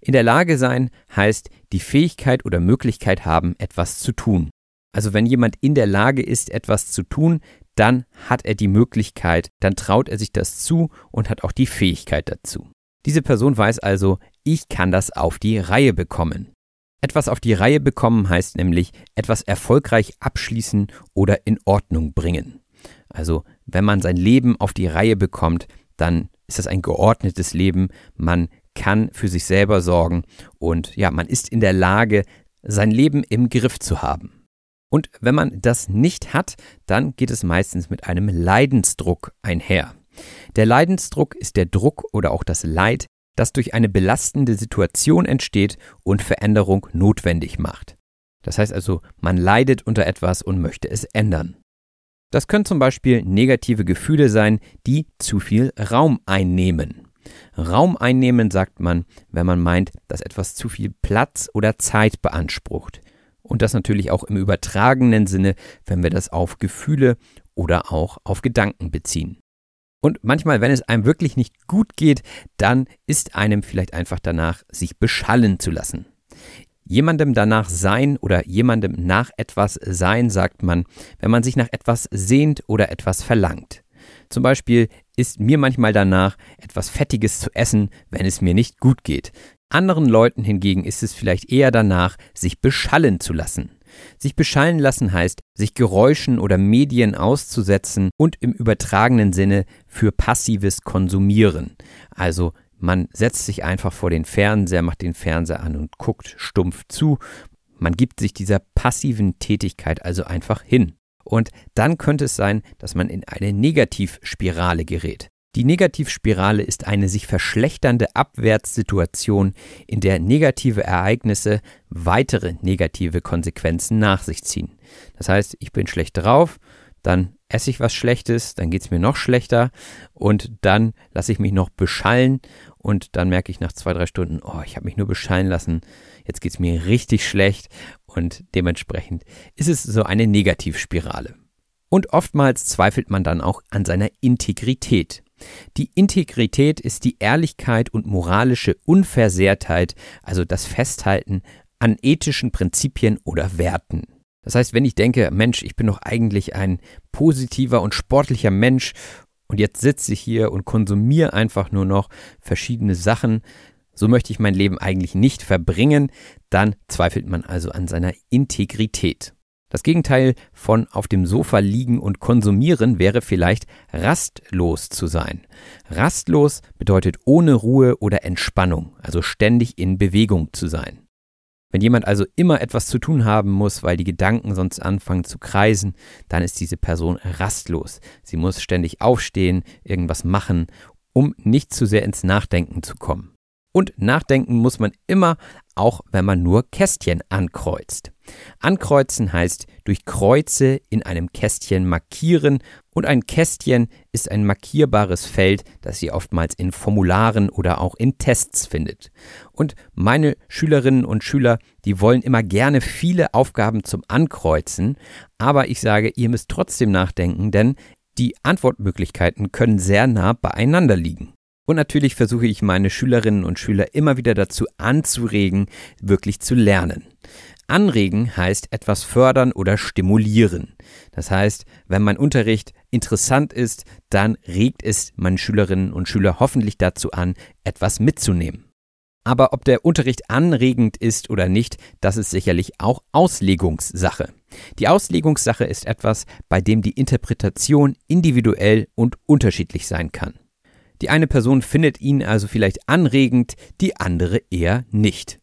In der Lage sein heißt die Fähigkeit oder Möglichkeit haben, etwas zu tun. Also wenn jemand in der Lage ist, etwas zu tun, dann hat er die Möglichkeit, dann traut er sich das zu und hat auch die Fähigkeit dazu. Diese Person weiß also, ich kann das auf die Reihe bekommen. Etwas auf die Reihe bekommen heißt nämlich etwas erfolgreich abschließen oder in Ordnung bringen. Also wenn man sein Leben auf die Reihe bekommt, dann ist das ein geordnetes Leben, man kann für sich selber sorgen und ja, man ist in der Lage, sein Leben im Griff zu haben. Und wenn man das nicht hat, dann geht es meistens mit einem Leidensdruck einher. Der Leidensdruck ist der Druck oder auch das Leid, das durch eine belastende Situation entsteht und Veränderung notwendig macht. Das heißt also, man leidet unter etwas und möchte es ändern. Das können zum Beispiel negative Gefühle sein, die zu viel Raum einnehmen. Raum einnehmen sagt man, wenn man meint, dass etwas zu viel Platz oder Zeit beansprucht. Und das natürlich auch im übertragenen Sinne, wenn wir das auf Gefühle oder auch auf Gedanken beziehen. Und manchmal, wenn es einem wirklich nicht gut geht, dann ist einem vielleicht einfach danach, sich beschallen zu lassen. Jemandem danach sein oder jemandem nach etwas sein, sagt man, wenn man sich nach etwas sehnt oder etwas verlangt. Zum Beispiel ist mir manchmal danach, etwas Fettiges zu essen, wenn es mir nicht gut geht. Anderen Leuten hingegen ist es vielleicht eher danach, sich beschallen zu lassen. Sich beschallen lassen heißt, sich Geräuschen oder Medien auszusetzen und im übertragenen Sinne für passives Konsumieren. Also man setzt sich einfach vor den Fernseher, macht den Fernseher an und guckt stumpf zu. Man gibt sich dieser passiven Tätigkeit also einfach hin. Und dann könnte es sein, dass man in eine Negativspirale gerät. Die Negativspirale ist eine sich verschlechternde Abwärtssituation, in der negative Ereignisse weitere negative Konsequenzen nach sich ziehen. Das heißt, ich bin schlecht drauf, dann esse ich was Schlechtes, dann geht es mir noch schlechter und dann lasse ich mich noch beschallen und dann merke ich nach zwei, drei Stunden, oh, ich habe mich nur beschallen lassen, jetzt geht es mir richtig schlecht und dementsprechend ist es so eine Negativspirale. Und oftmals zweifelt man dann auch an seiner Integrität. Die Integrität ist die Ehrlichkeit und moralische Unversehrtheit, also das Festhalten an ethischen Prinzipien oder Werten. Das heißt, wenn ich denke, Mensch, ich bin doch eigentlich ein positiver und sportlicher Mensch und jetzt sitze ich hier und konsumiere einfach nur noch verschiedene Sachen, so möchte ich mein Leben eigentlich nicht verbringen, dann zweifelt man also an seiner Integrität. Das Gegenteil von auf dem Sofa liegen und konsumieren wäre vielleicht rastlos zu sein. Rastlos bedeutet ohne Ruhe oder Entspannung, also ständig in Bewegung zu sein. Wenn jemand also immer etwas zu tun haben muss, weil die Gedanken sonst anfangen zu kreisen, dann ist diese Person rastlos. Sie muss ständig aufstehen, irgendwas machen, um nicht zu sehr ins Nachdenken zu kommen. Und nachdenken muss man immer, auch wenn man nur Kästchen ankreuzt. Ankreuzen heißt durch Kreuze in einem Kästchen markieren und ein Kästchen ist ein markierbares Feld, das ihr oftmals in Formularen oder auch in Tests findet. Und meine Schülerinnen und Schüler, die wollen immer gerne viele Aufgaben zum Ankreuzen, aber ich sage, ihr müsst trotzdem nachdenken, denn die Antwortmöglichkeiten können sehr nah beieinander liegen. Und natürlich versuche ich meine Schülerinnen und Schüler immer wieder dazu anzuregen, wirklich zu lernen. Anregen heißt etwas fördern oder stimulieren. Das heißt, wenn mein Unterricht interessant ist, dann regt es meine Schülerinnen und Schüler hoffentlich dazu an, etwas mitzunehmen. Aber ob der Unterricht anregend ist oder nicht, das ist sicherlich auch Auslegungssache. Die Auslegungssache ist etwas, bei dem die Interpretation individuell und unterschiedlich sein kann. Die eine Person findet ihn also vielleicht anregend, die andere eher nicht.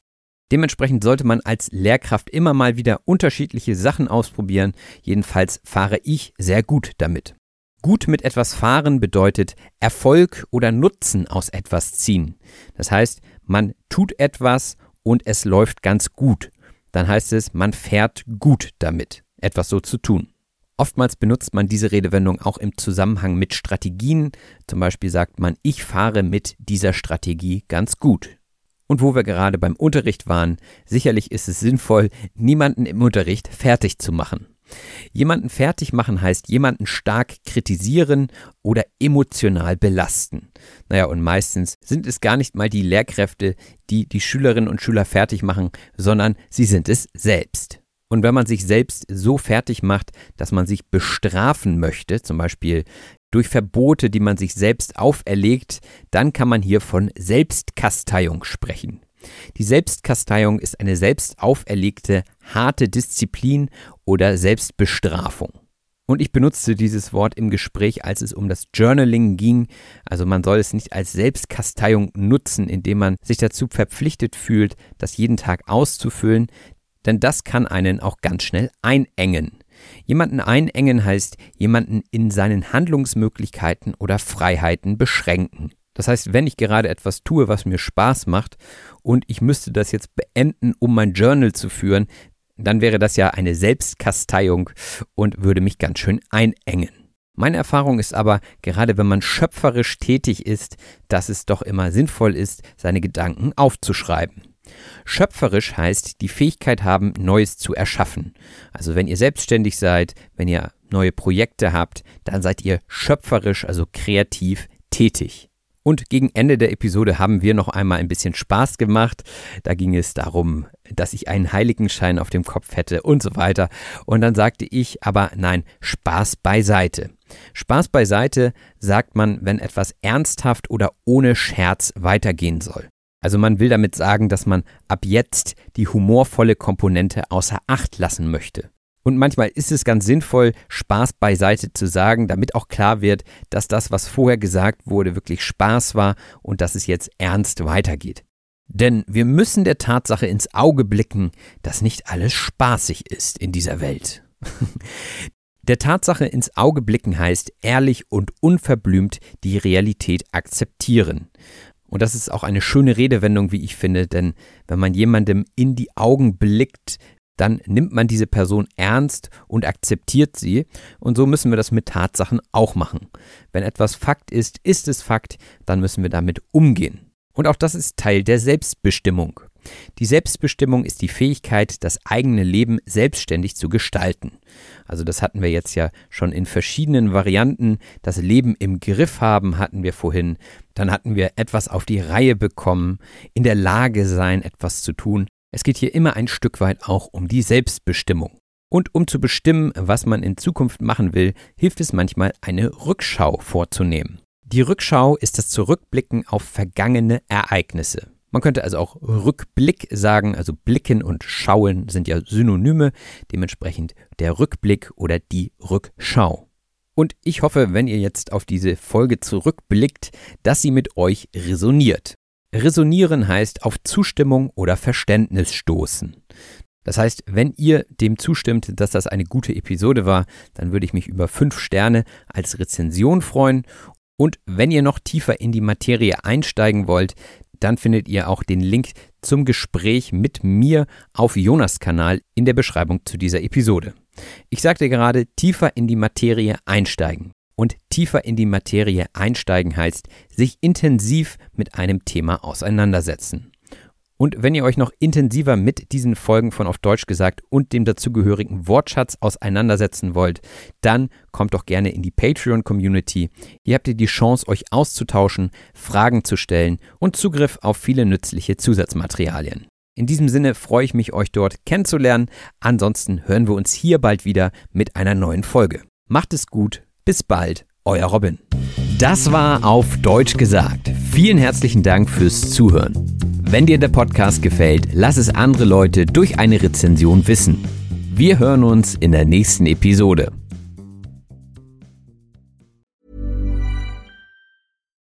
Dementsprechend sollte man als Lehrkraft immer mal wieder unterschiedliche Sachen ausprobieren, jedenfalls fahre ich sehr gut damit. Gut mit etwas fahren bedeutet Erfolg oder Nutzen aus etwas ziehen. Das heißt, man tut etwas und es läuft ganz gut. Dann heißt es, man fährt gut damit, etwas so zu tun. Oftmals benutzt man diese Redewendung auch im Zusammenhang mit Strategien. Zum Beispiel sagt man, ich fahre mit dieser Strategie ganz gut. Und wo wir gerade beim Unterricht waren, sicherlich ist es sinnvoll, niemanden im Unterricht fertig zu machen. Jemanden fertig machen heißt jemanden stark kritisieren oder emotional belasten. Naja, und meistens sind es gar nicht mal die Lehrkräfte, die die Schülerinnen und Schüler fertig machen, sondern sie sind es selbst. Und wenn man sich selbst so fertig macht, dass man sich bestrafen möchte, zum Beispiel durch Verbote, die man sich selbst auferlegt, dann kann man hier von Selbstkasteiung sprechen. Die Selbstkasteiung ist eine selbst auferlegte, harte Disziplin oder Selbstbestrafung. Und ich benutzte dieses Wort im Gespräch, als es um das Journaling ging. Also man soll es nicht als Selbstkasteiung nutzen, indem man sich dazu verpflichtet fühlt, das jeden Tag auszufüllen denn das kann einen auch ganz schnell einengen. Jemanden einengen heißt jemanden in seinen Handlungsmöglichkeiten oder Freiheiten beschränken. Das heißt, wenn ich gerade etwas tue, was mir Spaß macht und ich müsste das jetzt beenden, um mein Journal zu führen, dann wäre das ja eine Selbstkasteiung und würde mich ganz schön einengen. Meine Erfahrung ist aber, gerade wenn man schöpferisch tätig ist, dass es doch immer sinnvoll ist, seine Gedanken aufzuschreiben. Schöpferisch heißt die Fähigkeit haben, Neues zu erschaffen. Also wenn ihr selbstständig seid, wenn ihr neue Projekte habt, dann seid ihr schöpferisch, also kreativ tätig. Und gegen Ende der Episode haben wir noch einmal ein bisschen Spaß gemacht. Da ging es darum, dass ich einen Heiligenschein auf dem Kopf hätte und so weiter. Und dann sagte ich aber nein, Spaß beiseite. Spaß beiseite sagt man, wenn etwas ernsthaft oder ohne Scherz weitergehen soll. Also man will damit sagen, dass man ab jetzt die humorvolle Komponente außer Acht lassen möchte. Und manchmal ist es ganz sinnvoll, Spaß beiseite zu sagen, damit auch klar wird, dass das, was vorher gesagt wurde, wirklich Spaß war und dass es jetzt ernst weitergeht. Denn wir müssen der Tatsache ins Auge blicken, dass nicht alles spaßig ist in dieser Welt. Der Tatsache ins Auge blicken heißt ehrlich und unverblümt die Realität akzeptieren. Und das ist auch eine schöne Redewendung, wie ich finde, denn wenn man jemandem in die Augen blickt, dann nimmt man diese Person ernst und akzeptiert sie. Und so müssen wir das mit Tatsachen auch machen. Wenn etwas Fakt ist, ist es Fakt, dann müssen wir damit umgehen. Und auch das ist Teil der Selbstbestimmung. Die Selbstbestimmung ist die Fähigkeit, das eigene Leben selbstständig zu gestalten. Also das hatten wir jetzt ja schon in verschiedenen Varianten. Das Leben im Griff haben hatten wir vorhin. Dann hatten wir etwas auf die Reihe bekommen, in der Lage sein, etwas zu tun. Es geht hier immer ein Stück weit auch um die Selbstbestimmung. Und um zu bestimmen, was man in Zukunft machen will, hilft es manchmal, eine Rückschau vorzunehmen. Die Rückschau ist das Zurückblicken auf vergangene Ereignisse. Man könnte also auch Rückblick sagen, also blicken und schauen sind ja Synonyme, dementsprechend der Rückblick oder die Rückschau. Und ich hoffe, wenn ihr jetzt auf diese Folge zurückblickt, dass sie mit euch resoniert. Resonieren heißt auf Zustimmung oder Verständnis stoßen. Das heißt, wenn ihr dem zustimmt, dass das eine gute Episode war, dann würde ich mich über fünf Sterne als Rezension freuen. Und wenn ihr noch tiefer in die Materie einsteigen wollt, dann findet ihr auch den Link zum Gespräch mit mir auf Jonas Kanal in der Beschreibung zu dieser Episode. Ich sagte gerade, tiefer in die Materie einsteigen. Und tiefer in die Materie einsteigen heißt, sich intensiv mit einem Thema auseinandersetzen. Und wenn ihr euch noch intensiver mit diesen Folgen von Auf Deutsch gesagt und dem dazugehörigen Wortschatz auseinandersetzen wollt, dann kommt doch gerne in die Patreon-Community. Hier habt ihr die Chance, euch auszutauschen, Fragen zu stellen und Zugriff auf viele nützliche Zusatzmaterialien. In diesem Sinne freue ich mich, euch dort kennenzulernen. Ansonsten hören wir uns hier bald wieder mit einer neuen Folge. Macht es gut, bis bald, euer Robin. Das war auf Deutsch gesagt. Vielen herzlichen Dank fürs Zuhören. Wenn dir der Podcast gefällt, lass es andere Leute durch eine Rezension wissen. Wir hören uns in der nächsten Episode.